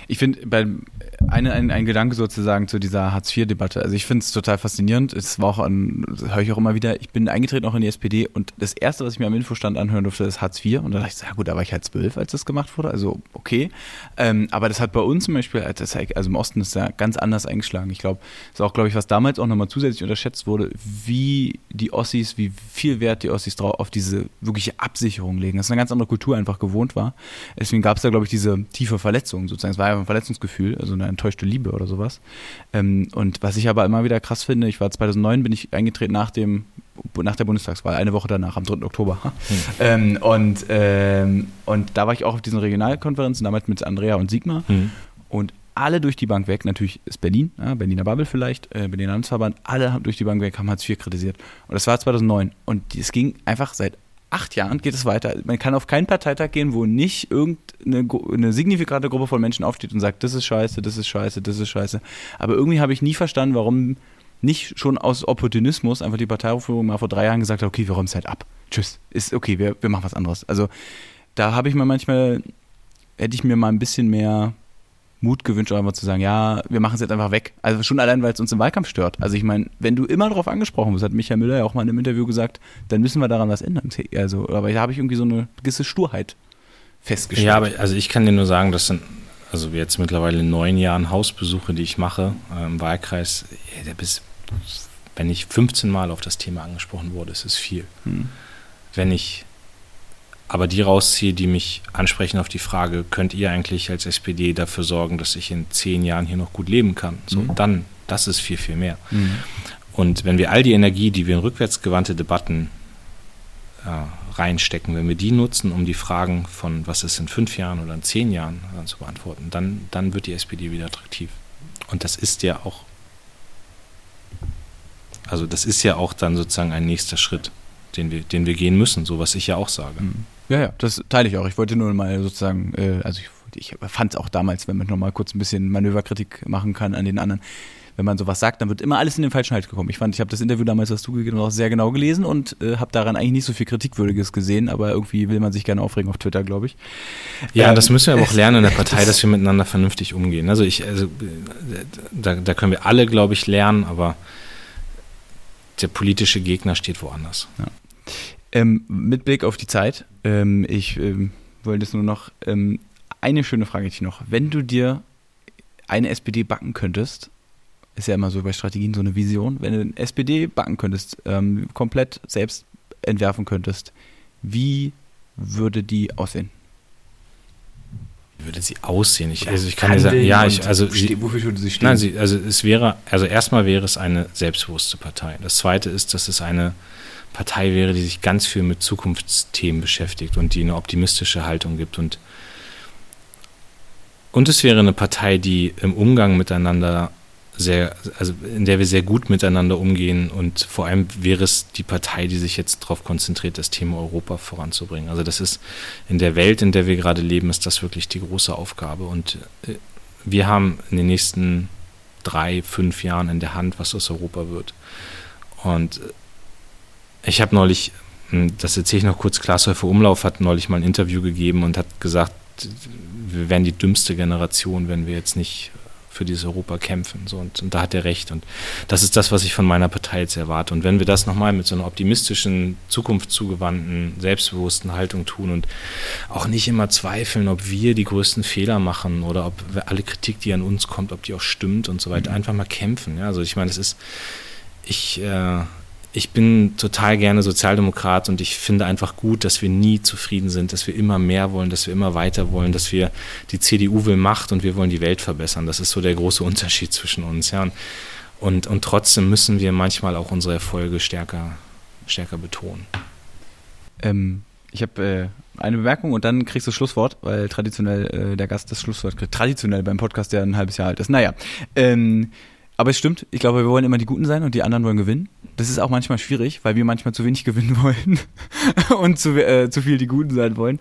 Ich finde, beim eine, ein, ein Gedanke sozusagen zu dieser Hartz-IV-Debatte. Also ich finde es total faszinierend. Es war auch an, höre ich auch immer wieder, ich bin eingetreten auch in die SPD und das erste, was ich mir am Infostand anhören durfte, ist Hartz IV. Und da dachte ich, ja gut, da war ich halt zwölf, als das gemacht wurde. Also okay. Ähm, aber das hat bei uns zum Beispiel, also im Osten ist ja ganz anders eingeschlagen. Ich glaube, das ist auch, glaube ich, was damals auch nochmal zusätzlich unterschätzt wurde, wie die Ossis, wie viel Wert die Ossis drauf auf diese wirkliche Absicherung legen. Das ist eine ganz andere Kultur einfach gewohnt war. Deswegen gab es da, glaube ich, diese tiefe Verletzung sozusagen. Es war ja ein Verletzungsgefühl, also eine enttäuschte Liebe oder sowas. Ähm, und was ich aber immer wieder krass finde, ich war 2009, bin ich eingetreten nach dem nach der Bundestagswahl, eine Woche danach, am 3. Oktober. Hm. Ähm, und, ähm, und da war ich auch auf diesen Regionalkonferenzen, damals mit Andrea und Sigmar. Hm. Und alle durch die Bank weg, natürlich ist Berlin, ja, Berliner Bubble vielleicht, äh, Berliner Landesverband, alle haben durch die Bank weg, haben Hartz IV kritisiert. Und das war 2009. Und es ging einfach seit acht Jahren geht es weiter. Man kann auf keinen Parteitag gehen, wo nicht irgendeine eine signifikante Gruppe von Menschen aufsteht und sagt, das ist scheiße, das ist scheiße, das ist scheiße. Aber irgendwie habe ich nie verstanden, warum nicht schon aus Opportunismus einfach die Parteiführung mal vor drei Jahren gesagt hat, okay, wir räumen es halt ab. Tschüss. Ist okay, wir, wir machen was anderes. Also da habe ich mir manchmal, hätte ich mir mal ein bisschen mehr Mut gewünscht, einfach zu sagen, ja, wir machen es jetzt einfach weg. Also schon allein, weil es uns im Wahlkampf stört. Also ich meine, wenn du immer darauf angesprochen wirst, hat Michael Müller ja auch mal in einem Interview gesagt, dann müssen wir daran was ändern. Also, aber da habe ich irgendwie so eine gewisse Sturheit festgestellt. Ja, aber also ich kann dir nur sagen, das sind also jetzt mittlerweile neun Jahren Hausbesuche, die ich mache äh, im Wahlkreis. Ja, der bis, wenn ich 15 Mal auf das Thema angesprochen wurde, ist es viel. Hm. Wenn ich aber die rausziehe, die mich ansprechen auf die Frage, könnt ihr eigentlich als SPD dafür sorgen, dass ich in zehn Jahren hier noch gut leben kann? So, Mhm. dann, das ist viel, viel mehr. Mhm. Und wenn wir all die Energie, die wir in rückwärtsgewandte Debatten äh, reinstecken, wenn wir die nutzen, um die Fragen von, was ist in fünf Jahren oder in zehn Jahren äh, zu beantworten, dann, dann wird die SPD wieder attraktiv. Und das ist ja auch, also das ist ja auch dann sozusagen ein nächster Schritt, den wir, den wir gehen müssen, so was ich ja auch sage. Mhm. Ja, ja, das teile ich auch. Ich wollte nur mal sozusagen, äh, also ich, ich fand es auch damals, wenn man nochmal kurz ein bisschen Manöverkritik machen kann an den anderen, wenn man sowas sagt, dann wird immer alles in den falschen Hals gekommen. Ich fand, ich habe das Interview damals, was du gegeben hast, auch sehr genau gelesen und äh, habe daran eigentlich nicht so viel Kritikwürdiges gesehen, aber irgendwie will man sich gerne aufregen auf Twitter, glaube ich. Ja, Ähm, das müssen wir aber auch lernen in der Partei, das- dass wir miteinander vernünftig umgehen. Also ich, also äh, da, da können wir alle, glaube ich, lernen, aber der politische Gegner steht woanders. Ähm, mit Blick auf die Zeit, ähm, ich ähm, wollte es nur noch, ähm, eine schöne Frage hätte ich noch. Wenn du dir eine SPD backen könntest, ist ja immer so bei Strategien so eine Vision, wenn du eine SPD backen könntest, ähm, komplett selbst entwerfen könntest, wie würde die aussehen? Wie würde sie aussehen? Ich, also ich kann dir sagen, ja, ich, also sie, wofür würde sie stehen? Nein, sie, also es wäre, also erstmal wäre es eine selbstbewusste Partei. Das zweite ist, dass es eine Partei wäre, die sich ganz viel mit Zukunftsthemen beschäftigt und die eine optimistische Haltung gibt und und es wäre eine Partei, die im Umgang miteinander sehr, also in der wir sehr gut miteinander umgehen und vor allem wäre es die Partei, die sich jetzt darauf konzentriert, das Thema Europa voranzubringen. Also das ist in der Welt, in der wir gerade leben, ist das wirklich die große Aufgabe und äh, wir haben in den nächsten drei, fünf Jahren in der Hand, was aus Europa wird. Und äh, ich habe neulich, hm, das erzähle ich noch kurz, Klaas Häufer Umlauf hat neulich mal ein Interview gegeben und hat gesagt, wir wären die dümmste Generation, wenn wir jetzt nicht für dieses Europa kämpfen. So, und, und da hat er recht. Und das ist das, was ich von meiner Partei jetzt erwarte. Und wenn wir das nochmal mit so einer optimistischen, zukunftszugewandten, selbstbewussten Haltung tun und auch nicht immer zweifeln, ob wir die größten Fehler machen oder ob alle Kritik, die an uns kommt, ob die auch stimmt und so weiter, einfach mal kämpfen. Ja, also ich meine, es ist, ich, äh, ich bin total gerne Sozialdemokrat und ich finde einfach gut, dass wir nie zufrieden sind, dass wir immer mehr wollen, dass wir immer weiter wollen, dass wir die CDU will Macht und wir wollen die Welt verbessern. Das ist so der große Unterschied zwischen uns. Ja. Und, und trotzdem müssen wir manchmal auch unsere Erfolge stärker, stärker betonen. Ähm, ich habe äh, eine Bemerkung und dann kriegst du das Schlusswort, weil traditionell äh, der Gast das Schlusswort kriegt. Traditionell beim Podcast, der ein halbes Jahr alt ist. Naja, ähm, aber es stimmt. Ich glaube, wir wollen immer die Guten sein und die anderen wollen gewinnen. Das ist auch manchmal schwierig, weil wir manchmal zu wenig gewinnen wollen und zu, äh, zu viel die Guten sein wollen.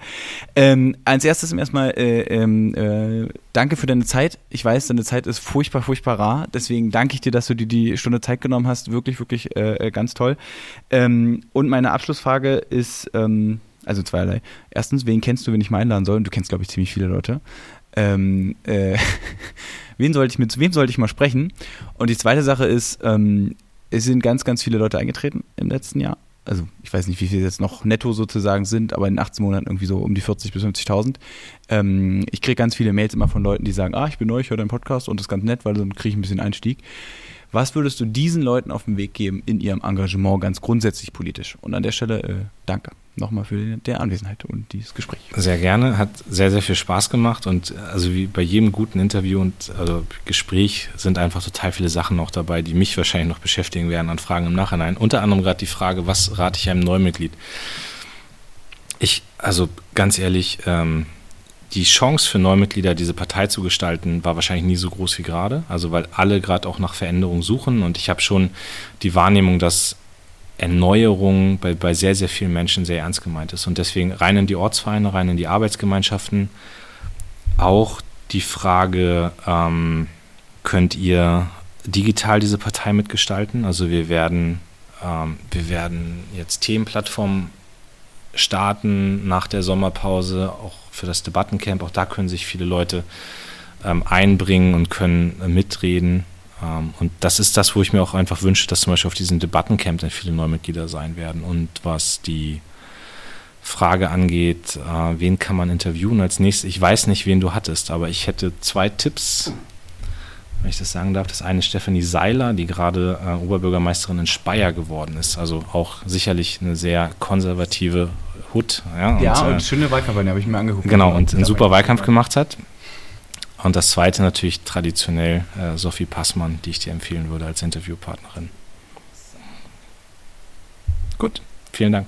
Ähm, als erstes erstmal äh, ähm, äh, danke für deine Zeit. Ich weiß, deine Zeit ist furchtbar, furchtbar rar. Deswegen danke ich dir, dass du dir die Stunde Zeit genommen hast. Wirklich, wirklich äh, ganz toll. Ähm, und meine Abschlussfrage ist, ähm, also zweierlei. Erstens, wen kennst du, wen ich mal einladen soll? Und du kennst, glaube ich, ziemlich viele Leute. Ähm, äh, wen sollte ich mit wem sollte ich mal sprechen? Und die zweite Sache ist, ähm, es sind ganz, ganz viele Leute eingetreten im letzten Jahr. Also ich weiß nicht, wie viele jetzt noch netto sozusagen sind, aber in 18 Monaten irgendwie so um die 40 bis 50.000. Ähm, ich kriege ganz viele Mails immer von Leuten, die sagen, ah, ich bin neu, ich höre deinen Podcast und das ist ganz nett, weil dann kriege ich ein bisschen Einstieg. Was würdest du diesen Leuten auf den Weg geben in ihrem Engagement ganz grundsätzlich politisch? Und an der Stelle äh, danke nochmal für die, Anwesenheit und dieses Gespräch. Sehr gerne, hat sehr, sehr viel Spaß gemacht und also wie bei jedem guten Interview und also Gespräch sind einfach total viele Sachen noch dabei, die mich wahrscheinlich noch beschäftigen werden an Fragen im Nachhinein. Unter anderem gerade die Frage, was rate ich einem Neumitglied? Ich, also ganz ehrlich, ähm, die Chance für Neumitglieder, diese Partei zu gestalten, war wahrscheinlich nie so groß wie gerade. Also weil alle gerade auch nach Veränderung suchen und ich habe schon die Wahrnehmung, dass Erneuerung bei, bei sehr, sehr vielen Menschen sehr ernst gemeint ist. Und deswegen rein in die Ortsvereine, rein in die Arbeitsgemeinschaften. Auch die Frage, ähm, könnt ihr digital diese Partei mitgestalten? Also wir werden, ähm, wir werden jetzt Themenplattformen starten nach der Sommerpause, auch für das Debattencamp. Auch da können sich viele Leute ähm, einbringen und können äh, mitreden. Ähm, und das ist das, wo ich mir auch einfach wünsche, dass zum Beispiel auf diesem Debattencamp dann viele Neumitglieder sein werden. Und was die Frage angeht, äh, wen kann man interviewen als nächstes. Ich weiß nicht, wen du hattest, aber ich hätte zwei Tipps, wenn ich das sagen darf. Das eine ist Stefanie Seiler, die gerade äh, Oberbürgermeisterin in Speyer geworden ist. Also auch sicherlich eine sehr konservative Hut. Ja, Ja, und, und äh, schöne Wahlkampagne habe ich mir angeguckt. Genau, und einen super Wahlkampf gemacht hat. Und das zweite natürlich traditionell äh, Sophie Passmann, die ich dir empfehlen würde als Interviewpartnerin. Gut, vielen Dank.